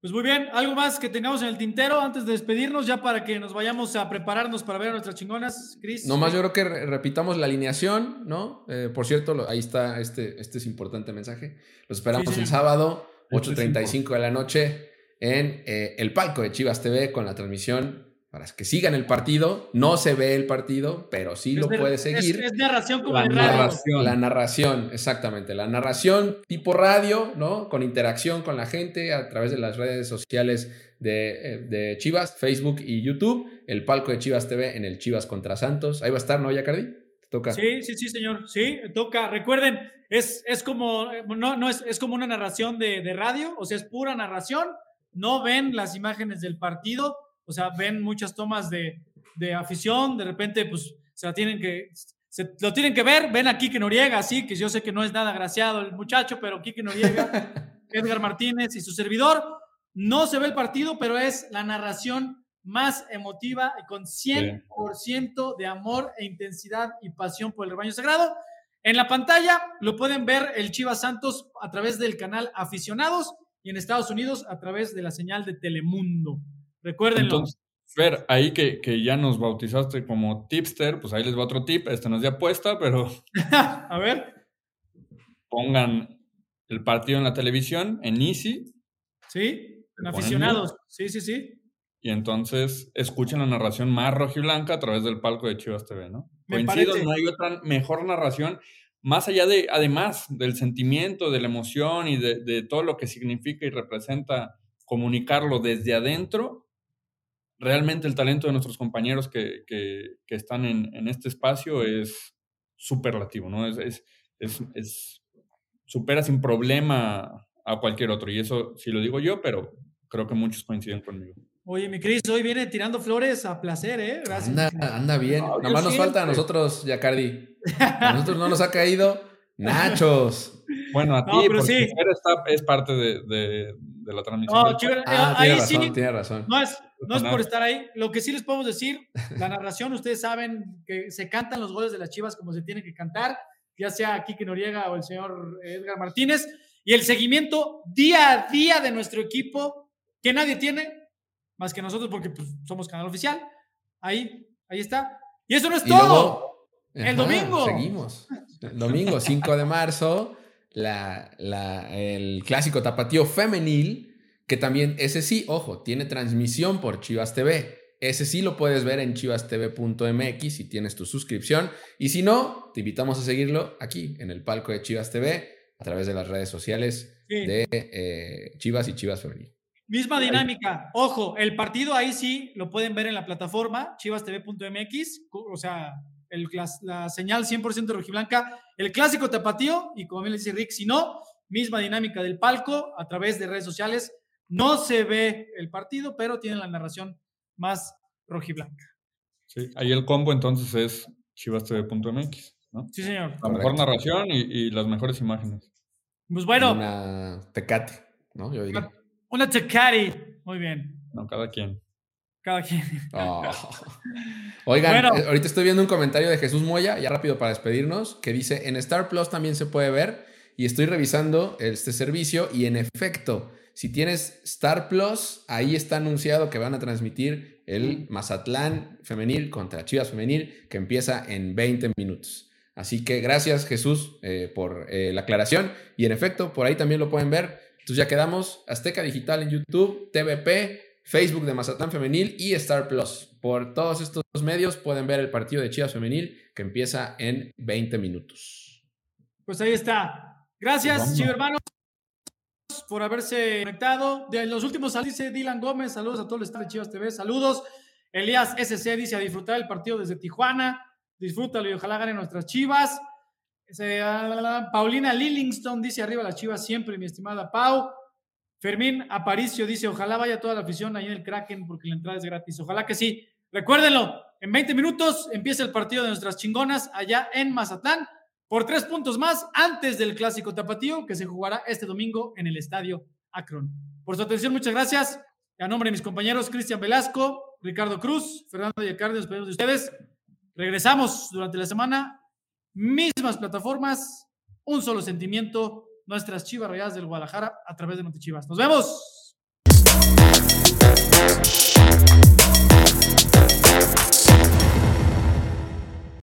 Pues muy bien, algo más que tengamos en el tintero antes de despedirnos, ya para que nos vayamos a prepararnos para ver a nuestras chingonas, Cris. Nomás yo creo que repitamos la alineación, ¿no? Eh, por cierto, ahí está este, este es importante mensaje. Los esperamos el sábado, 8.35 de la noche, en eh, el palco de Chivas TV con la transmisión para que sigan el partido. No se ve el partido, pero sí lo puede seguir. Es, narración como la de narración. La narración, exactamente. La narración tipo radio, ¿no? Con interacción con la gente a través de las redes sociales de, eh, de Chivas, Facebook y YouTube. El palco de Chivas TV en el Chivas contra Santos. Ahí va a estar, ¿no, Yacardi? Toca. Sí, sí, sí, señor. Sí, toca. Recuerden, es, es como, no, no es, es como una narración de, de radio, o sea, es pura narración. No ven las imágenes del partido, o sea, ven muchas tomas de, de afición, de repente, pues, se la tienen que, se, lo tienen que ver, ven a Quique Noriega, sí, que yo sé que no es nada agraciado el muchacho, pero Quique Noriega, Edgar Martínez y su servidor, no se ve el partido, pero es la narración más emotiva y con 100% de amor e intensidad y pasión por el rebaño sagrado. En la pantalla lo pueden ver el Chivas Santos a través del canal Aficionados y en Estados Unidos a través de la señal de Telemundo. Recuérdenlo. Entonces, Fer, ahí que, que, ya nos bautizaste como tipster, pues ahí les va otro tip. Este no es de apuesta, pero. a ver. Pongan el partido en la televisión, en Easy. Sí, en aficionados. Sí, sí, sí. Y entonces escuchen la narración más rojiblanca a través del palco de Chivas TV, ¿no? Me Coincido, parece. no hay otra mejor narración, más allá de, además del sentimiento, de la emoción y de, de todo lo que significa y representa comunicarlo desde adentro, realmente el talento de nuestros compañeros que, que, que están en, en, este espacio es superlativo, ¿no? Es, es, es, es, supera sin problema a cualquier otro. Y eso sí lo digo yo, pero creo que muchos coinciden conmigo. Oye, mi Cris, hoy viene tirando flores a placer, ¿eh? Gracias. Anda, anda bien. No, Nada más nos falta a nosotros, Yacardi. A nosotros no nos ha caído nachos. Bueno, a ti, no, porque sí. está, es parte de, de, de la transmisión. No, chiver, ah, ahí tiene sí, razón, tiene razón. No es, no es por estar ahí. Lo que sí les podemos decir, la narración, ustedes saben que se cantan los goles de las Chivas como se tienen que cantar, ya sea Kike Noriega o el señor Edgar Martínez, y el seguimiento día a día de nuestro equipo, que nadie tiene, más que nosotros, porque pues, somos canal oficial. Ahí, ahí está. Y eso no es y todo. Luego, el domingo. Seguimos. El domingo, 5 de marzo, la, la, el clásico tapatío femenil, que también, ese sí, ojo, tiene transmisión por Chivas TV. Ese sí lo puedes ver en chivastv.mx si tienes tu suscripción. Y si no, te invitamos a seguirlo aquí, en el palco de Chivas TV, a través de las redes sociales de eh, Chivas y Chivas Femenil. Misma dinámica. Ojo, el partido ahí sí lo pueden ver en la plataforma chivastv.mx, o sea, el, la, señal 100% rojiblanca, el clásico tapatío, y como bien le dice Rick, si no, misma dinámica del palco a través de redes sociales. No se ve el partido, pero tiene la narración más rojiblanca. Sí, ahí el combo entonces es chivastv.mx, ¿no? Sí, señor. La mejor narración y, las mejores imágenes. Pues bueno. Una tecate, ¿no? Yo diría. Una tecate. Muy bien. No, cada quien. Cada quien. Oh. Oigan, eh, ahorita estoy viendo un comentario de Jesús Moya, ya rápido para despedirnos, que dice, en Star Plus también se puede ver y estoy revisando este servicio y en efecto, si tienes Star Plus, ahí está anunciado que van a transmitir el Mazatlán femenil contra Chivas femenil que empieza en 20 minutos. Así que gracias Jesús eh, por eh, la aclaración y en efecto, por ahí también lo pueden ver. Entonces ya quedamos Azteca Digital en YouTube, TVP, Facebook de Mazatlán Femenil y Star Plus. Por todos estos medios pueden ver el partido de Chivas Femenil que empieza en 20 minutos. Pues ahí está. Gracias, hermanos, por haberse conectado. De los últimos dice Dylan Gómez, saludos a todos los staff de Chivas TV, saludos. Elías SC dice a disfrutar el partido desde Tijuana, disfrútalo y ojalá ganen nuestras Chivas. Paulina Lillingston dice arriba las Chivas siempre, mi estimada Pau. Fermín Aparicio dice, ojalá vaya toda la afición ahí en el Kraken porque la entrada es gratis. Ojalá que sí. Recuérdenlo, en 20 minutos empieza el partido de nuestras chingonas allá en Mazatlán por tres puntos más antes del clásico tapatío que se jugará este domingo en el estadio Akron. Por su atención, muchas gracias. A nombre de mis compañeros Cristian Velasco, Ricardo Cruz, Fernando Yacarde, nos de ustedes. Regresamos durante la semana, mismas plataformas, un solo sentimiento, nuestras chivas rayadas del Guadalajara a través de Notichivas. Nos vemos.